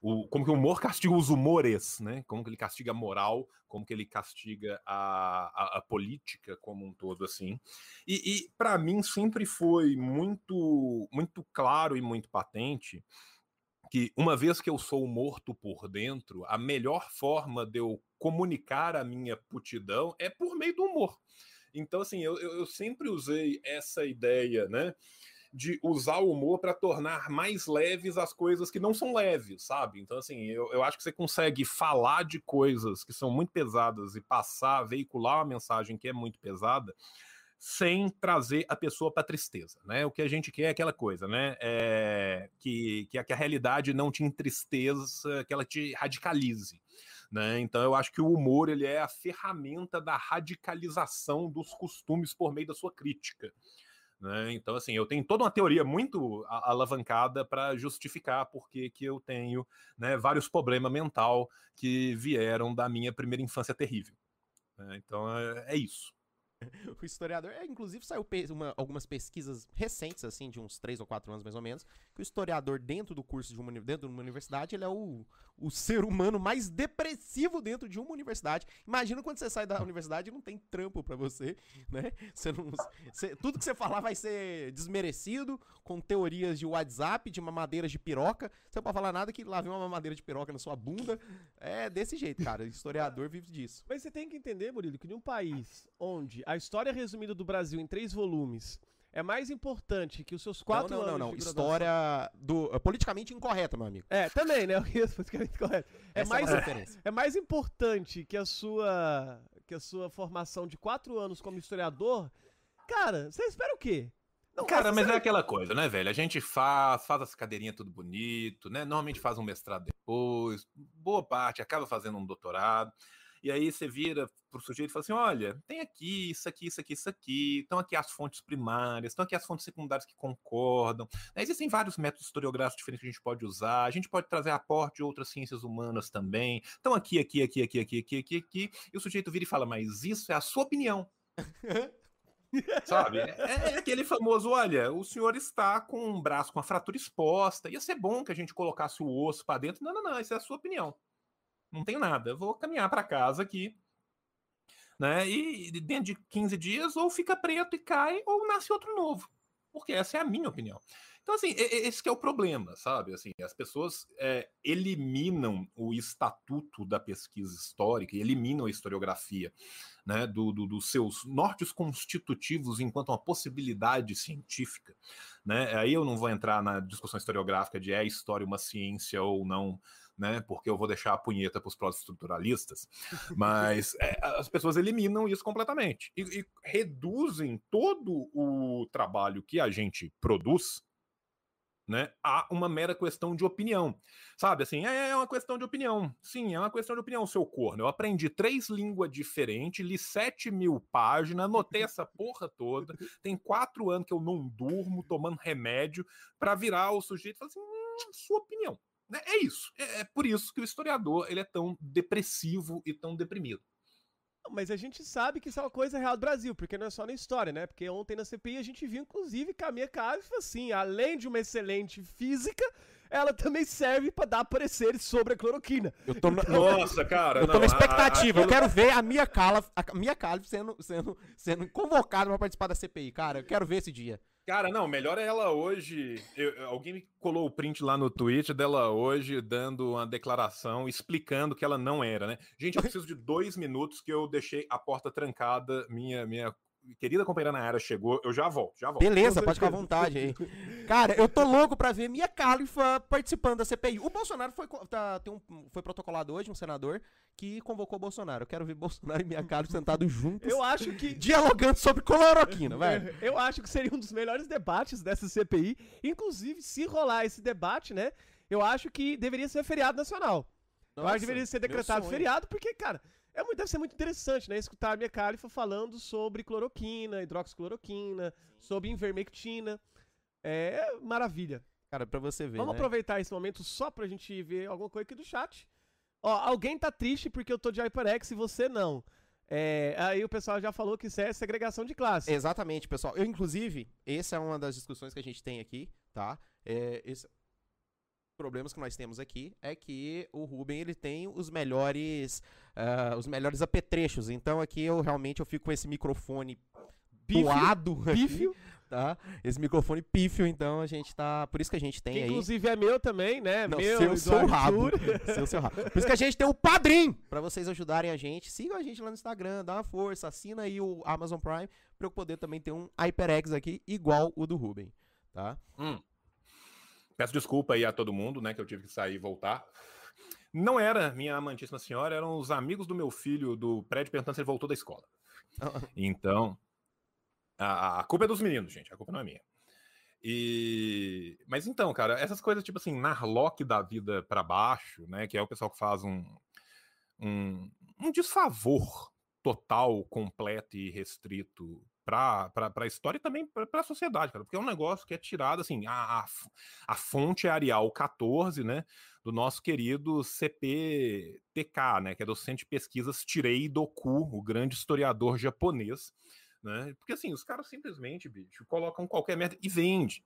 o, como que o humor castiga os humores, né? Como que ele castiga a moral, como que ele castiga a, a, a política como um todo, assim. E, e para mim sempre foi muito, muito claro e muito patente que uma vez que eu sou morto por dentro, a melhor forma de eu comunicar a minha putidão é por meio do humor. Então, assim, eu, eu sempre usei essa ideia, né? De usar o humor para tornar mais leves as coisas que não são leves, sabe? Então, assim, eu, eu acho que você consegue falar de coisas que são muito pesadas e passar, veicular uma mensagem que é muito pesada, sem trazer a pessoa para tristeza, né? O que a gente quer é aquela coisa, né? É, que, que, que a realidade não te entristeça, que ela te radicalize. Né? Então eu acho que o humor ele é a ferramenta da radicalização dos costumes por meio da sua crítica. Né? Então, assim, eu tenho toda uma teoria muito alavancada para justificar porque que eu tenho né, vários problemas mental que vieram da minha primeira infância terrível. Né? Então, é, é isso. o historiador, é, inclusive saiu uma, algumas pesquisas recentes, assim, de uns 3 ou 4 anos mais ou menos, que o historiador dentro do curso de uma, dentro de uma universidade, ele é o, o ser humano mais depressivo dentro de uma universidade. Imagina quando você sai da universidade e não tem trampo para você, né? Você não, você, tudo que você falar vai ser desmerecido, com teorias de WhatsApp, de mamadeiras de piroca. Você não pode falar nada que lá vem uma mamadeira de piroca na sua bunda. É desse jeito, cara. O historiador vive disso. Mas você tem que entender, Murilo, que num país onde a história resumida do Brasil em três volumes é mais importante que os seus quatro não, não, anos. Não, não, não. História do, uh, politicamente incorreta, meu amigo. É, também, né? Isso, politicamente incorreto. É mais, é, é mais importante que a sua que a sua formação de quatro anos como historiador. Cara, você espera o quê? Não, cara, mas é aquela coisa, né, velho? A gente faz, faz as cadeirinhas tudo bonito, né? Normalmente faz um mestrado depois, boa parte acaba fazendo um doutorado. E aí você vira pro sujeito e fala assim: olha, tem aqui, isso aqui, isso aqui, isso aqui, estão aqui as fontes primárias, estão aqui as fontes secundárias que concordam. Né? Existem vários métodos historiográficos diferentes que a gente pode usar, a gente pode trazer aporte de outras ciências humanas também. Estão aqui, aqui, aqui, aqui, aqui, aqui, aqui, aqui, e o sujeito vira e fala: mas isso é a sua opinião. Sabe? É, é, aquele famoso, olha, o senhor está com um braço com a fratura exposta, ia ser bom que a gente colocasse o osso para dentro. Não, não, não, isso é a sua opinião não tenho nada, vou caminhar para casa aqui, né? E dentro de 15 dias ou fica preto e cai ou nasce outro novo. porque essa é a minha opinião. Então, assim, esse é o problema, sabe? Assim, as pessoas é, eliminam o estatuto da pesquisa histórica, eliminam a historiografia né, do, do, dos seus nortes constitutivos enquanto uma possibilidade científica. Né? Aí eu não vou entrar na discussão historiográfica de é história uma ciência ou não, né? Porque eu vou deixar a punheta para os pós-estruturalistas. Mas é, as pessoas eliminam isso completamente e, e, reduzem todo o trabalho que a gente produz. Né, a uma mera questão de opinião. Sabe, assim, é, é uma questão de opinião. Sim, é uma questão de opinião, seu corno. Eu aprendi três línguas diferentes, li sete mil páginas, anotei essa porra toda. Tem quatro anos que eu não durmo, tomando remédio, para virar o sujeito e falar assim: hum, sua opinião. Né, é isso. É, é por isso que o historiador ele é tão depressivo e tão deprimido. Mas a gente sabe que isso é uma coisa real do Brasil, porque não é só na história, né? Porque ontem na CPI a gente viu, inclusive, que a Mia Khalifa, assim, além de uma excelente física, ela também serve para dar pareceres sobre a cloroquina. Eu tô na... Nossa, cara. Eu tô não, na expectativa. A, a, eu quero ver a Mia Khalifa, a Mia Khalifa sendo, sendo, sendo convocada para participar da CPI, cara. Eu quero ver esse dia. Cara, não, melhor é ela hoje. Eu, alguém me colou o print lá no Twitch dela hoje, dando uma declaração, explicando que ela não era, né? Gente, eu preciso de dois minutos que eu deixei a porta trancada, minha, minha querida companheira Nayara chegou, eu já volto, já volto. Beleza, pode ficar à vontade aí. Cara, eu tô louco pra ver Mia Khalifa participando da CPI. O Bolsonaro foi, tá, tem um, foi protocolado hoje, um senador, que convocou o Bolsonaro. Eu quero ver Bolsonaro e Mia Khalifa sentados juntos. Eu acho que... Dialogando sobre cloroquina, velho. Eu acho que seria um dos melhores debates dessa CPI. Inclusive, se rolar esse debate, né, eu acho que deveria ser feriado nacional. Nossa, eu acho que deveria ser decretado feriado, porque, cara... É muito, deve ser muito interessante, né? Escutar a minha Califa falando sobre cloroquina, hidroxicloroquina, sobre invermectina. É maravilha. Cara, pra você ver. Vamos né? aproveitar esse momento só pra gente ver alguma coisa aqui do chat. Ó, alguém tá triste porque eu tô de HyperX e você não. É, aí o pessoal já falou que isso é segregação de classe. Exatamente, pessoal. Eu, inclusive, essa é uma das discussões que a gente tem aqui, tá? É, esse, problemas que nós temos aqui é que o Ruben ele tem os melhores uh, os melhores apetrechos. Então aqui eu realmente eu fico com esse microfone piado, pífio, tá? Esse microfone pífio, então a gente tá, por isso que a gente tem que aí. Inclusive é meu também, né? Não, meu, seu, seu rabo. seu, seu rabo. Por isso que a gente tem o padrim para vocês ajudarem a gente. Sigam a gente lá no Instagram, dá uma força, assina aí o Amazon Prime para eu poder também ter um HyperX aqui igual o do Ruben, tá? Hum. Peço desculpa aí a todo mundo, né, que eu tive que sair e voltar. Não era minha amantíssima senhora, eram os amigos do meu filho do prédio perguntando se ele voltou da escola. Então, a, a culpa é dos meninos, gente, a culpa não é minha. E... Mas então, cara, essas coisas tipo assim, Narlock da vida para baixo, né, que é o pessoal que faz um, um, um desfavor total, completo e restrito para a história e também para a sociedade, cara, porque é um negócio que é tirado assim, a, a, a, fonte é Arial 14, né, do nosso querido CPTK, né, que é docente de pesquisas Tirei Doku, o grande historiador japonês, né, porque assim, os caras simplesmente, bicho, colocam qualquer merda e vende,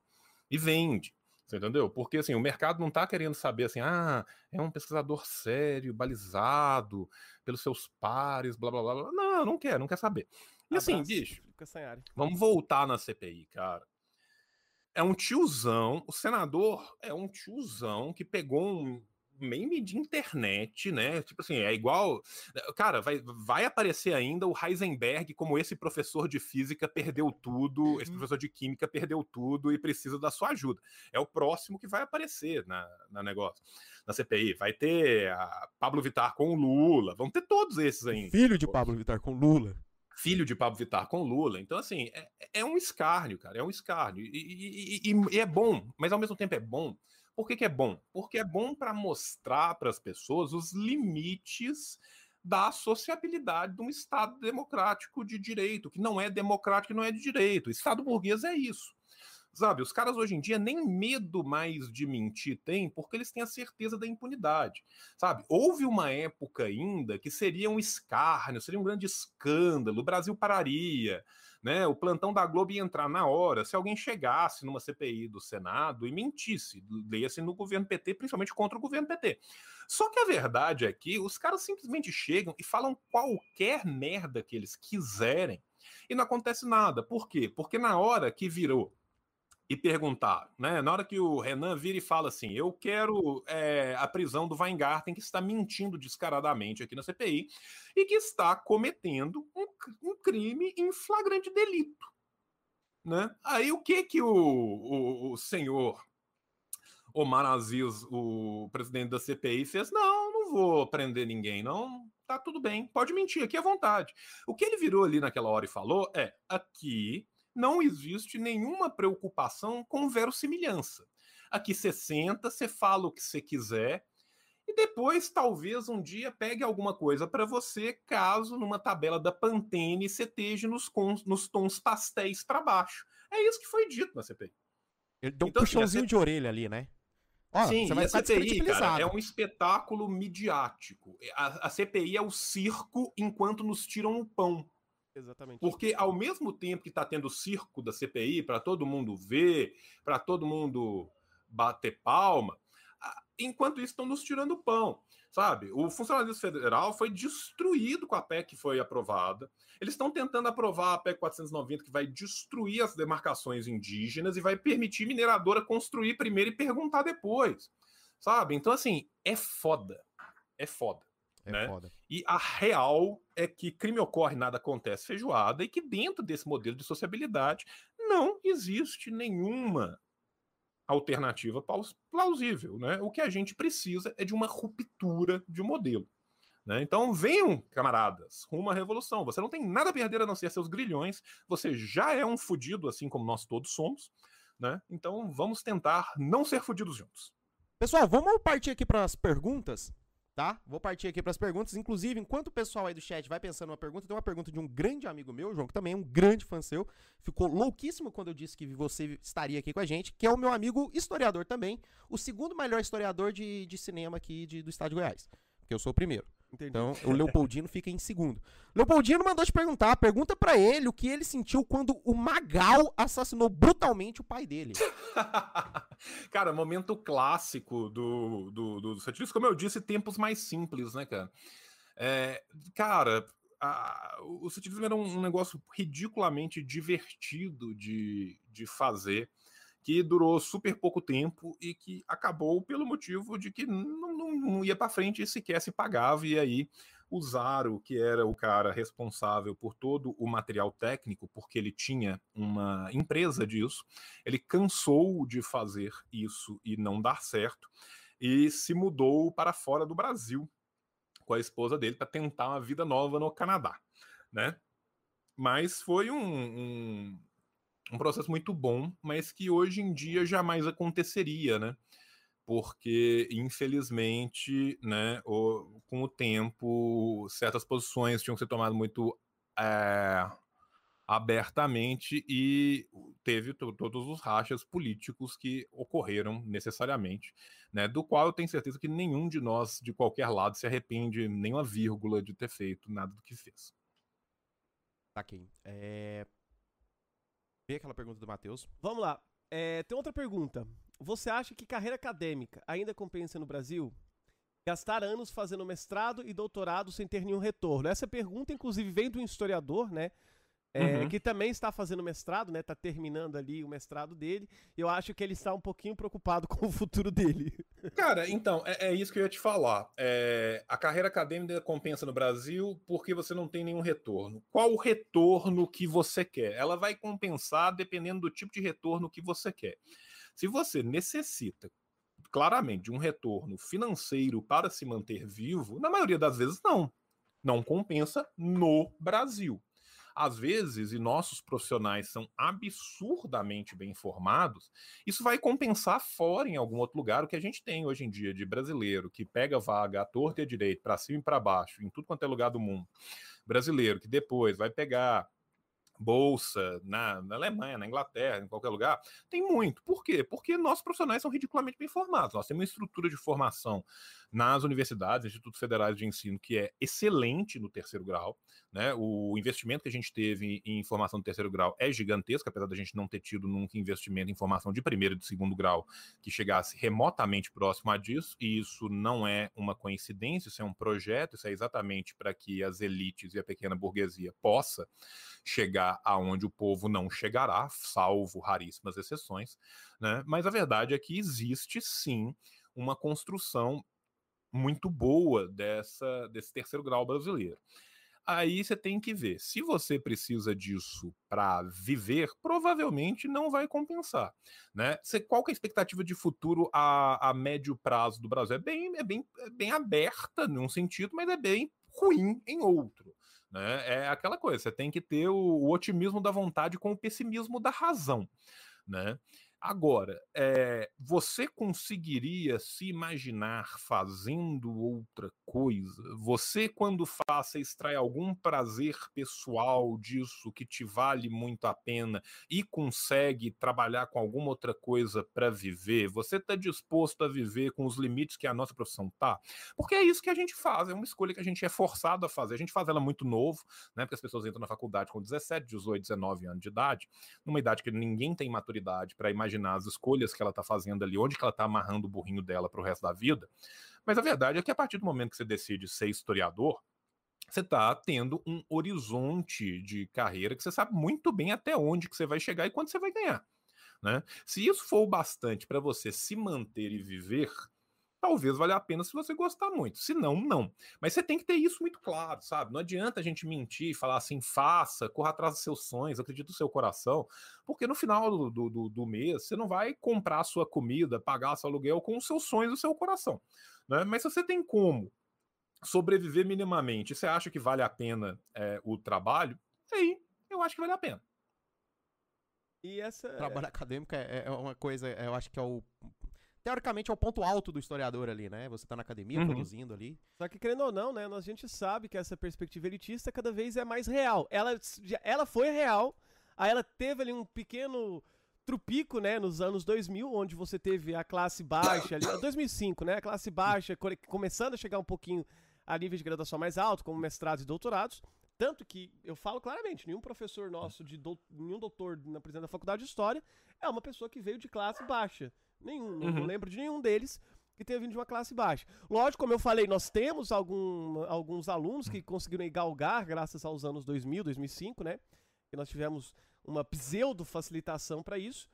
e vende, você entendeu? Porque assim, o mercado não está querendo saber assim, ah, é um pesquisador sério, balizado pelos seus pares, blá blá blá. Não, não quer, não quer saber. E assim, bicho, vamos voltar na CPI, cara. É um tiozão, o senador é um tiozão que pegou um meme de internet, né? Tipo assim, é igual. Cara, vai, vai aparecer ainda o Heisenberg como esse professor de física perdeu tudo, esse uhum. professor de química perdeu tudo e precisa da sua ajuda. É o próximo que vai aparecer na, na negócio, na CPI. Vai ter a Pablo Vittar com o Lula, vão ter todos esses ainda. Filho de Pablo Vittar com Lula filho de Pablo Vittar com Lula. Então, assim, é, é um escárnio, cara, é um escárnio. E, e, e, e, é bom, mas ao mesmo tempo é bom. Por que, que é bom? Porque é bom para mostrar para as pessoas os limites da sociabilidade de um Estado democrático de direito, que não é democrático e não é de direito. O Estado burguês é isso. Sabe, os caras hoje em dia nem medo mais de mentir têm, porque eles têm a certeza da impunidade. Sabe, houve uma época ainda que seria um escárnio, seria um grande escândalo, o Brasil pararia, né? O plantão da Globo ia entrar na hora se alguém chegasse numa CPI do Senado e mentisse, leia-se no governo PT, principalmente contra o governo PT. Só que a verdade é que os caras simplesmente chegam e falam qualquer merda que eles quiserem e não acontece nada. Por quê? Porque na hora que virou e perguntar, né? Na hora que o Renan vira e fala assim, eu quero é, a prisão do Weingarten, que está mentindo descaradamente aqui na CPI e que está cometendo um, um crime em flagrante delito, né? Aí o que que o, o, o senhor Omar Aziz, o presidente da CPI, fez? Não, não vou prender ninguém, não. Tá tudo bem, pode mentir aqui à vontade. O que ele virou ali naquela hora e falou é: aqui não existe nenhuma preocupação com verossimilhança. Aqui você senta, você fala o que você quiser, e depois talvez um dia pegue alguma coisa para você, caso numa tabela da Pantene você esteja nos, nos tons pastéis para baixo. É isso que foi dito na CPI. Ele deu um então, assim, puxãozinho assim, de orelha ali, né? Ó, Sim, você vai a CPI, cara, é um espetáculo midiático. A, a CPI é o circo enquanto nos tiram o pão. Exatamente. Porque ao mesmo tempo que está tendo o circo da CPI para todo mundo ver, para todo mundo bater palma, enquanto isso estão nos tirando pão, sabe? O funcionalismo federal foi destruído com a PEC que foi aprovada. Eles estão tentando aprovar a PEC 490 que vai destruir as demarcações indígenas e vai permitir mineradora construir primeiro e perguntar depois, sabe? Então assim, é foda. É foda. É né? foda. E a real é que crime ocorre, nada acontece feijoada, e que dentro desse modelo de sociabilidade não existe nenhuma alternativa plausível. Né? O que a gente precisa é de uma ruptura de modelo. Né? Então venham, camaradas, rumo à revolução. Você não tem nada a perder a não ser seus grilhões, você já é um fudido, assim como nós todos somos. Né? Então vamos tentar não ser fudidos juntos. Pessoal, vamos partir aqui para as perguntas tá? Vou partir aqui para as perguntas. Inclusive, enquanto o pessoal aí do chat vai pensando uma pergunta, tem uma pergunta de um grande amigo meu, João, que também é um grande fã seu. Ficou louquíssimo quando eu disse que você estaria aqui com a gente, que é o meu amigo historiador também, o segundo melhor historiador de, de cinema aqui de, do estado de Goiás. Porque eu sou o primeiro. Entendi. Então, o Leopoldino fica em segundo. Leopoldino mandou te perguntar, pergunta para ele o que ele sentiu quando o Magal assassinou brutalmente o pai dele. cara, momento clássico do, do, do, do como eu disse, tempos mais simples, né, cara? É, cara, a, o satirismo era um, um negócio ridiculamente divertido de, de fazer que durou super pouco tempo e que acabou pelo motivo de que não, não, não ia para frente e sequer se pagava, e aí o Zaro, que era o cara responsável por todo o material técnico, porque ele tinha uma empresa disso, ele cansou de fazer isso e não dar certo, e se mudou para fora do Brasil com a esposa dele para tentar uma vida nova no Canadá, né? Mas foi um, um um processo muito bom, mas que hoje em dia jamais aconteceria, né? Porque, infelizmente, né, o, com o tempo, certas posições tinham que ser tomadas muito é, abertamente e teve todos os rachas políticos que ocorreram necessariamente, né, do qual eu tenho certeza que nenhum de nós, de qualquer lado, se arrepende nem uma vírgula de ter feito nada do que fez. Saquei. É, Vê aquela pergunta do Matheus. Vamos lá. É, tem outra pergunta. Você acha que carreira acadêmica ainda compensa no Brasil? Gastar anos fazendo mestrado e doutorado sem ter nenhum retorno? Essa pergunta, inclusive, vem do historiador, né? É, uhum. que também está fazendo mestrado, né? Está terminando ali o mestrado dele. Eu acho que ele está um pouquinho preocupado com o futuro dele. Cara, então, é, é isso que eu ia te falar. É, a carreira acadêmica compensa no Brasil porque você não tem nenhum retorno. Qual o retorno que você quer? Ela vai compensar dependendo do tipo de retorno que você quer. Se você necessita claramente de um retorno financeiro para se manter vivo, na maioria das vezes não. Não compensa no Brasil às vezes, e nossos profissionais são absurdamente bem informados, isso vai compensar fora em algum outro lugar o que a gente tem hoje em dia de brasileiro que pega vaga à torta e à direita, para cima e para baixo, em tudo quanto é lugar do mundo. Brasileiro que depois vai pegar bolsa na, na, Alemanha, na Inglaterra, em qualquer lugar, tem muito. Por quê? Porque nossos profissionais são ridiculamente bem formados. Nós temos uma estrutura de formação nas universidades, institutos federais de ensino, que é excelente no terceiro grau. né? O investimento que a gente teve em formação do terceiro grau é gigantesco, apesar da gente não ter tido nunca investimento em formação de primeiro e de segundo grau que chegasse remotamente próximo a disso, e isso não é uma coincidência, isso é um projeto, isso é exatamente para que as elites e a pequena burguesia possa chegar aonde o povo não chegará, salvo raríssimas exceções, né? Mas a verdade é que existe sim uma construção muito boa dessa desse terceiro grau brasileiro. Aí você tem que ver. Se você precisa disso para viver, provavelmente não vai compensar. Né? Você, qual que é a expectativa de futuro a, a médio prazo do Brasil? É bem, é, bem, é bem aberta num sentido, mas é bem ruim em outro. Né? É aquela coisa, você tem que ter o, o otimismo da vontade com o pessimismo da razão. Né? Agora, é, você conseguiria se imaginar fazendo outra coisa? Você, quando faça, extrai algum prazer pessoal disso que te vale muito a pena e consegue trabalhar com alguma outra coisa para viver? Você está disposto a viver com os limites que a nossa profissão tá? Porque é isso que a gente faz, é uma escolha que a gente é forçado a fazer. A gente faz ela muito novo, né? Porque as pessoas entram na faculdade com 17, 18, 19 anos de idade, numa idade que ninguém tem maturidade para imaginar imaginar as escolhas que ela está fazendo ali, onde que ela está amarrando o burrinho dela para o resto da vida. Mas a verdade é que a partir do momento que você decide ser historiador, você está tendo um horizonte de carreira que você sabe muito bem até onde que você vai chegar e quanto você vai ganhar. Né? Se isso for o bastante para você se manter e viver, talvez valha a pena se você gostar muito. Se não, não. Mas você tem que ter isso muito claro, sabe? Não adianta a gente mentir e falar assim, faça, corra atrás dos seus sonhos, acredite no seu coração, porque no final do, do, do mês você não vai comprar a sua comida, pagar seu aluguel com os seus sonhos e o seu coração. Né? Mas se você tem como sobreviver minimamente, você acha que vale a pena é, o trabalho, aí eu acho que vale a pena. E essa. Trabalho acadêmico é, é uma coisa, eu acho que é o teoricamente é o ponto alto do historiador ali, né? Você tá na academia uhum. produzindo ali. Só que querendo ou não, né, a gente sabe que essa perspectiva elitista cada vez é mais real. Ela, ela foi real, aí ela teve ali um pequeno trupico, né, nos anos 2000, onde você teve a classe baixa ali, 2005, né, a classe baixa começando a chegar um pouquinho a nível de graduação mais alto, como mestrados e doutorados. Tanto que eu falo claramente, nenhum professor nosso, de do, nenhum doutor na presidência da faculdade de História é uma pessoa que veio de classe baixa. Nenhum, uhum. não lembro de nenhum deles que tenha vindo de uma classe baixa. Lógico, como eu falei, nós temos algum, alguns alunos que conseguiram galgar graças aos anos 2000, 2005, né? Que nós tivemos uma pseudo facilitação para isso.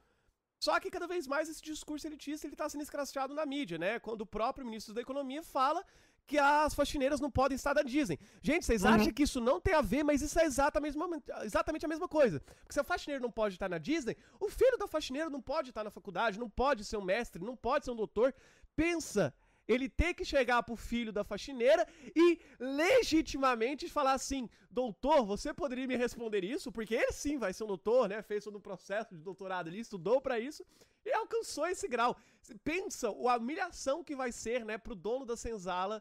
Só que cada vez mais esse discurso elitista ele está sendo escrachado na mídia, né? Quando o próprio ministro da Economia fala que as faxineiras não podem estar da Disney. Gente, vocês uhum. acham que isso não tem a ver, mas isso é exatamente, exatamente a mesma coisa. Porque se a faxineira não pode estar na Disney, o filho da faxineira não pode estar na faculdade, não pode ser um mestre, não pode ser um doutor. Pensa, ele ter que chegar pro filho da faxineira e legitimamente falar assim: doutor, você poderia me responder isso? Porque ele sim vai ser um doutor, né? Fez todo um processo de doutorado ali, estudou para isso e alcançou esse grau. Pensa a humilhação que vai ser, né, pro dono da senzala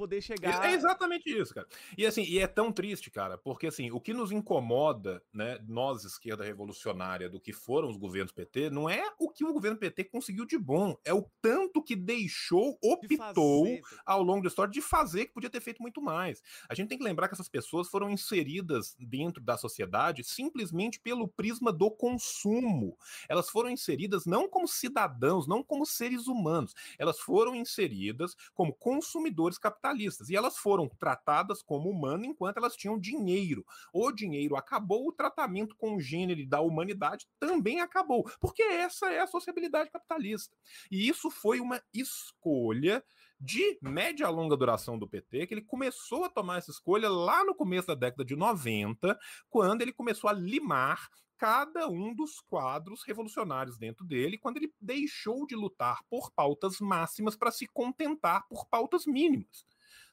poder chegar. É exatamente isso, cara. E assim, e é tão triste, cara, porque assim, o que nos incomoda, né, nós, esquerda revolucionária, do que foram os governos PT, não é o que o governo PT conseguiu de bom, é o tanto que deixou, optou de ao longo da história de fazer que podia ter feito muito mais. A gente tem que lembrar que essas pessoas foram inseridas dentro da sociedade simplesmente pelo prisma do consumo. Elas foram inseridas não como cidadãos, não como seres humanos, elas foram inseridas como consumidores capitalistas capitalistas. E elas foram tratadas como humanas enquanto elas tinham dinheiro. O dinheiro acabou, o tratamento congênere da humanidade também acabou. Porque essa é a sociabilidade capitalista. E isso foi uma escolha de média a longa duração do PT, que ele começou a tomar essa escolha lá no começo da década de 90, quando ele começou a limar cada um dos quadros revolucionários dentro dele, quando ele deixou de lutar por pautas máximas para se contentar por pautas mínimas.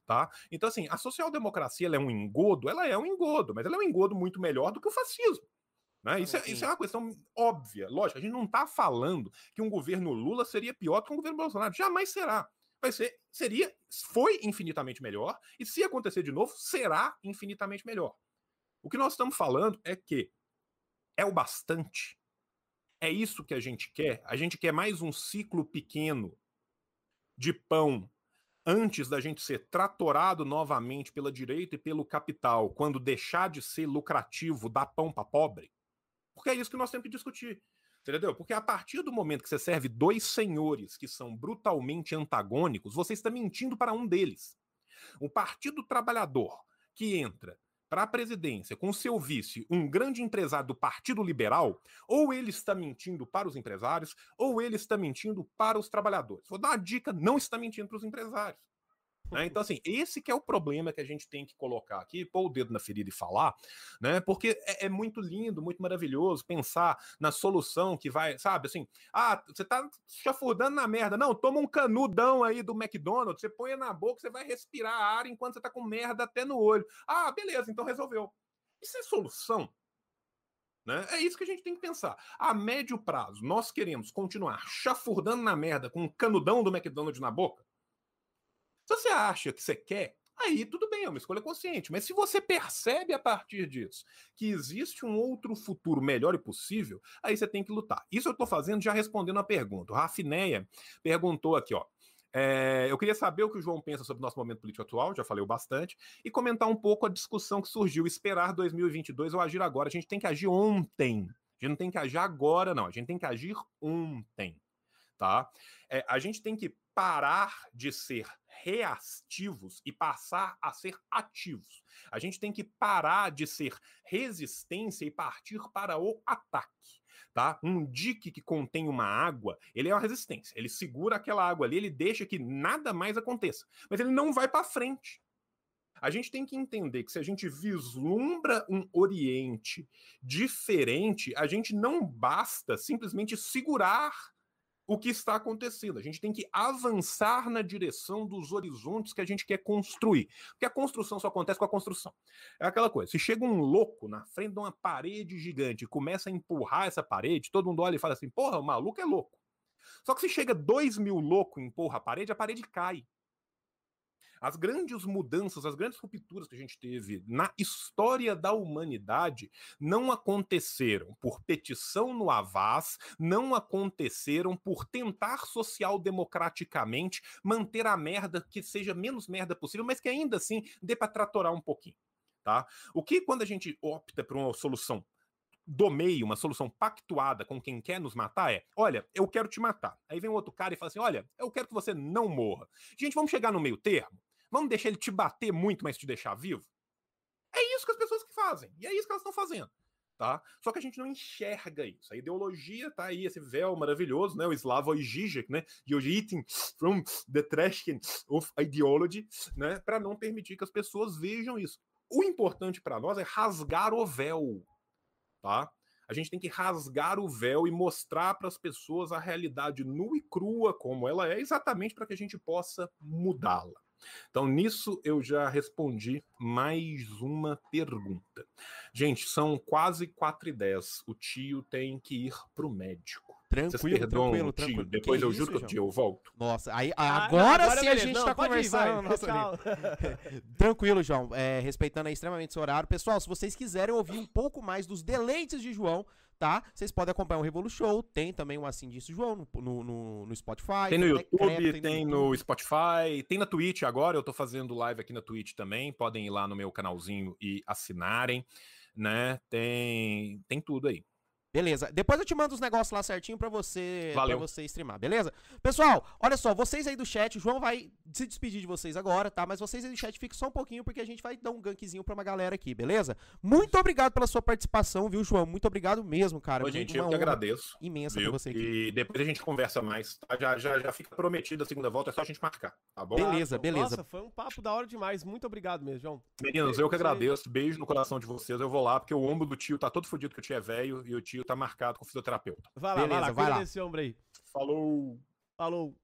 Tá? Então, assim, a social-democracia é um engodo, ela é um engodo, mas ela é um engodo muito melhor do que o fascismo. Né? Isso, é, isso é uma questão óbvia, lógico. A gente não está falando que um governo Lula seria pior do que um governo Bolsonaro. Jamais será. Vai ser, seria, foi infinitamente melhor, e se acontecer de novo, será infinitamente melhor. O que nós estamos falando é que é o bastante. É isso que a gente quer. A gente quer mais um ciclo pequeno de pão antes da gente ser tratorado novamente pela direita e pelo capital, quando deixar de ser lucrativo dar pão para pobre? Porque é isso que nós temos que discutir. Entendeu? Porque a partir do momento que você serve dois senhores que são brutalmente antagônicos, você está mentindo para um deles. O Partido Trabalhador, que entra para a presidência com seu vice, um grande empresário do Partido Liberal, ou ele está mentindo para os empresários, ou ele está mentindo para os trabalhadores. Vou dar uma dica: não está mentindo para os empresários. Né? Então, assim, esse que é o problema que a gente tem que colocar aqui, pôr o dedo na ferida e falar, né? Porque é, é, muito lindo, muito maravilhoso pensar na solução que vai, sabe, assim, ah, você tá chafurdando na merda. Não, toma um canudão aí do McDonald's, você põe na boca, você vai respirar ar enquanto você tá com merda até no olho. Ah, beleza, então resolveu. Isso é solução? Né? É isso que a gente tem que pensar. A médio prazo, nós queremos continuar chafurdando na merda com um canudão do McDonald's na boca? Se você acha que você quer, aí tudo bem, é uma escolha consciente. Mas se você percebe a partir disso que existe um outro futuro melhor e possível, aí você tem que lutar. Isso eu estou fazendo já respondendo a pergunta. O Rafineia perguntou aqui, ó. É, eu queria saber o que o João pensa sobre o nosso momento político atual, já falei bastante, e comentar um pouco a discussão que surgiu, esperar 2022 ou agir agora. A gente tem que agir ontem. A gente não tem que agir agora, não. A gente tem que agir ontem, tá? É, a gente tem que parar de ser reativos e passar a ser ativos. A gente tem que parar de ser resistência e partir para o ataque. Tá? Um dique que contém uma água, ele é uma resistência. Ele segura aquela água ali, ele deixa que nada mais aconteça. Mas ele não vai para frente. A gente tem que entender que se a gente vislumbra um Oriente diferente, a gente não basta simplesmente segurar o que está acontecendo. A gente tem que avançar na direção dos horizontes que a gente quer construir. Porque a construção só acontece com a construção. É aquela coisa: se chega um louco na frente de uma parede gigante e começa a empurrar essa parede, todo mundo olha e fala assim: porra, o maluco é louco. Só que se chega dois mil loucos e empurra a parede, a parede cai. As grandes mudanças, as grandes rupturas que a gente teve na história da humanidade não aconteceram por petição no Avaz, não aconteceram por tentar social-democraticamente manter a merda que seja menos merda possível, mas que ainda assim dê para tratorar um pouquinho. Tá? O que quando a gente opta por uma solução do meio, uma solução pactuada com quem quer nos matar é: olha, eu quero te matar. Aí vem um outro cara e fala assim: olha, eu quero que você não morra. Gente, vamos chegar no meio termo? Vamos deixar ele te bater muito, mas te deixar vivo? É isso que as pessoas que fazem. E é isso que elas estão fazendo. Tá? Só que a gente não enxerga isso. A ideologia tá aí, esse véu maravilhoso, né? O Slavoj Žižek, né? You're eating from the trash of ideology, né? Para não permitir que as pessoas vejam isso. O importante para nós é rasgar o véu, tá? A gente tem que rasgar o véu e mostrar para as pessoas a realidade nua e crua como ela é, exatamente para que a gente possa mudá-la. Então, nisso eu já respondi mais uma pergunta. Gente, são quase 4 e 10. O tio tem que ir pro médico. Tranquilo, tranquilo, tio. Tranquilo. Depois que eu juro que o tio eu volto. Nossa, aí ah, agora, agora sim a gente não, tá conversando. Ir, vai, tranquilo, João. É, respeitando aí extremamente seu horário. Pessoal, se vocês quiserem ouvir um pouco mais dos deleites de João, tá? Vocês podem acompanhar o Revolu Show, tem também o Assim Disso João no, no, no Spotify. Tem no YouTube, tem, tem no, no Spotify, tem na Twitch agora, eu tô fazendo live aqui na Twitch também, podem ir lá no meu canalzinho e assinarem, né? Tem, tem tudo aí. Beleza. Depois eu te mando os negócios lá certinho pra você, Valeu. pra você streamar, beleza? Pessoal, olha só, vocês aí do chat, o João vai se despedir de vocês agora, tá? Mas vocês aí do chat fiquem só um pouquinho, porque a gente vai dar um gankzinho pra uma galera aqui, beleza? Muito obrigado pela sua participação, viu, João? Muito obrigado mesmo, cara. Ô, gente, eu que agradeço. Imensa viu? pra você aqui. E depois a gente conversa mais, tá? Já, já, já fica prometido a segunda volta, é só a gente marcar, tá bom? Beleza, beleza. Nossa, foi um papo da hora demais. Muito obrigado mesmo, João. Meninos, eu que agradeço. Beijo no coração de vocês. Eu vou lá, porque o ombro do tio tá todo fodido que o tio é velho e o tio tá marcado com fisioterapeuta. Vai lá, Beleza, vai lá, vai lá. esse ombro aí. Falou. Falou.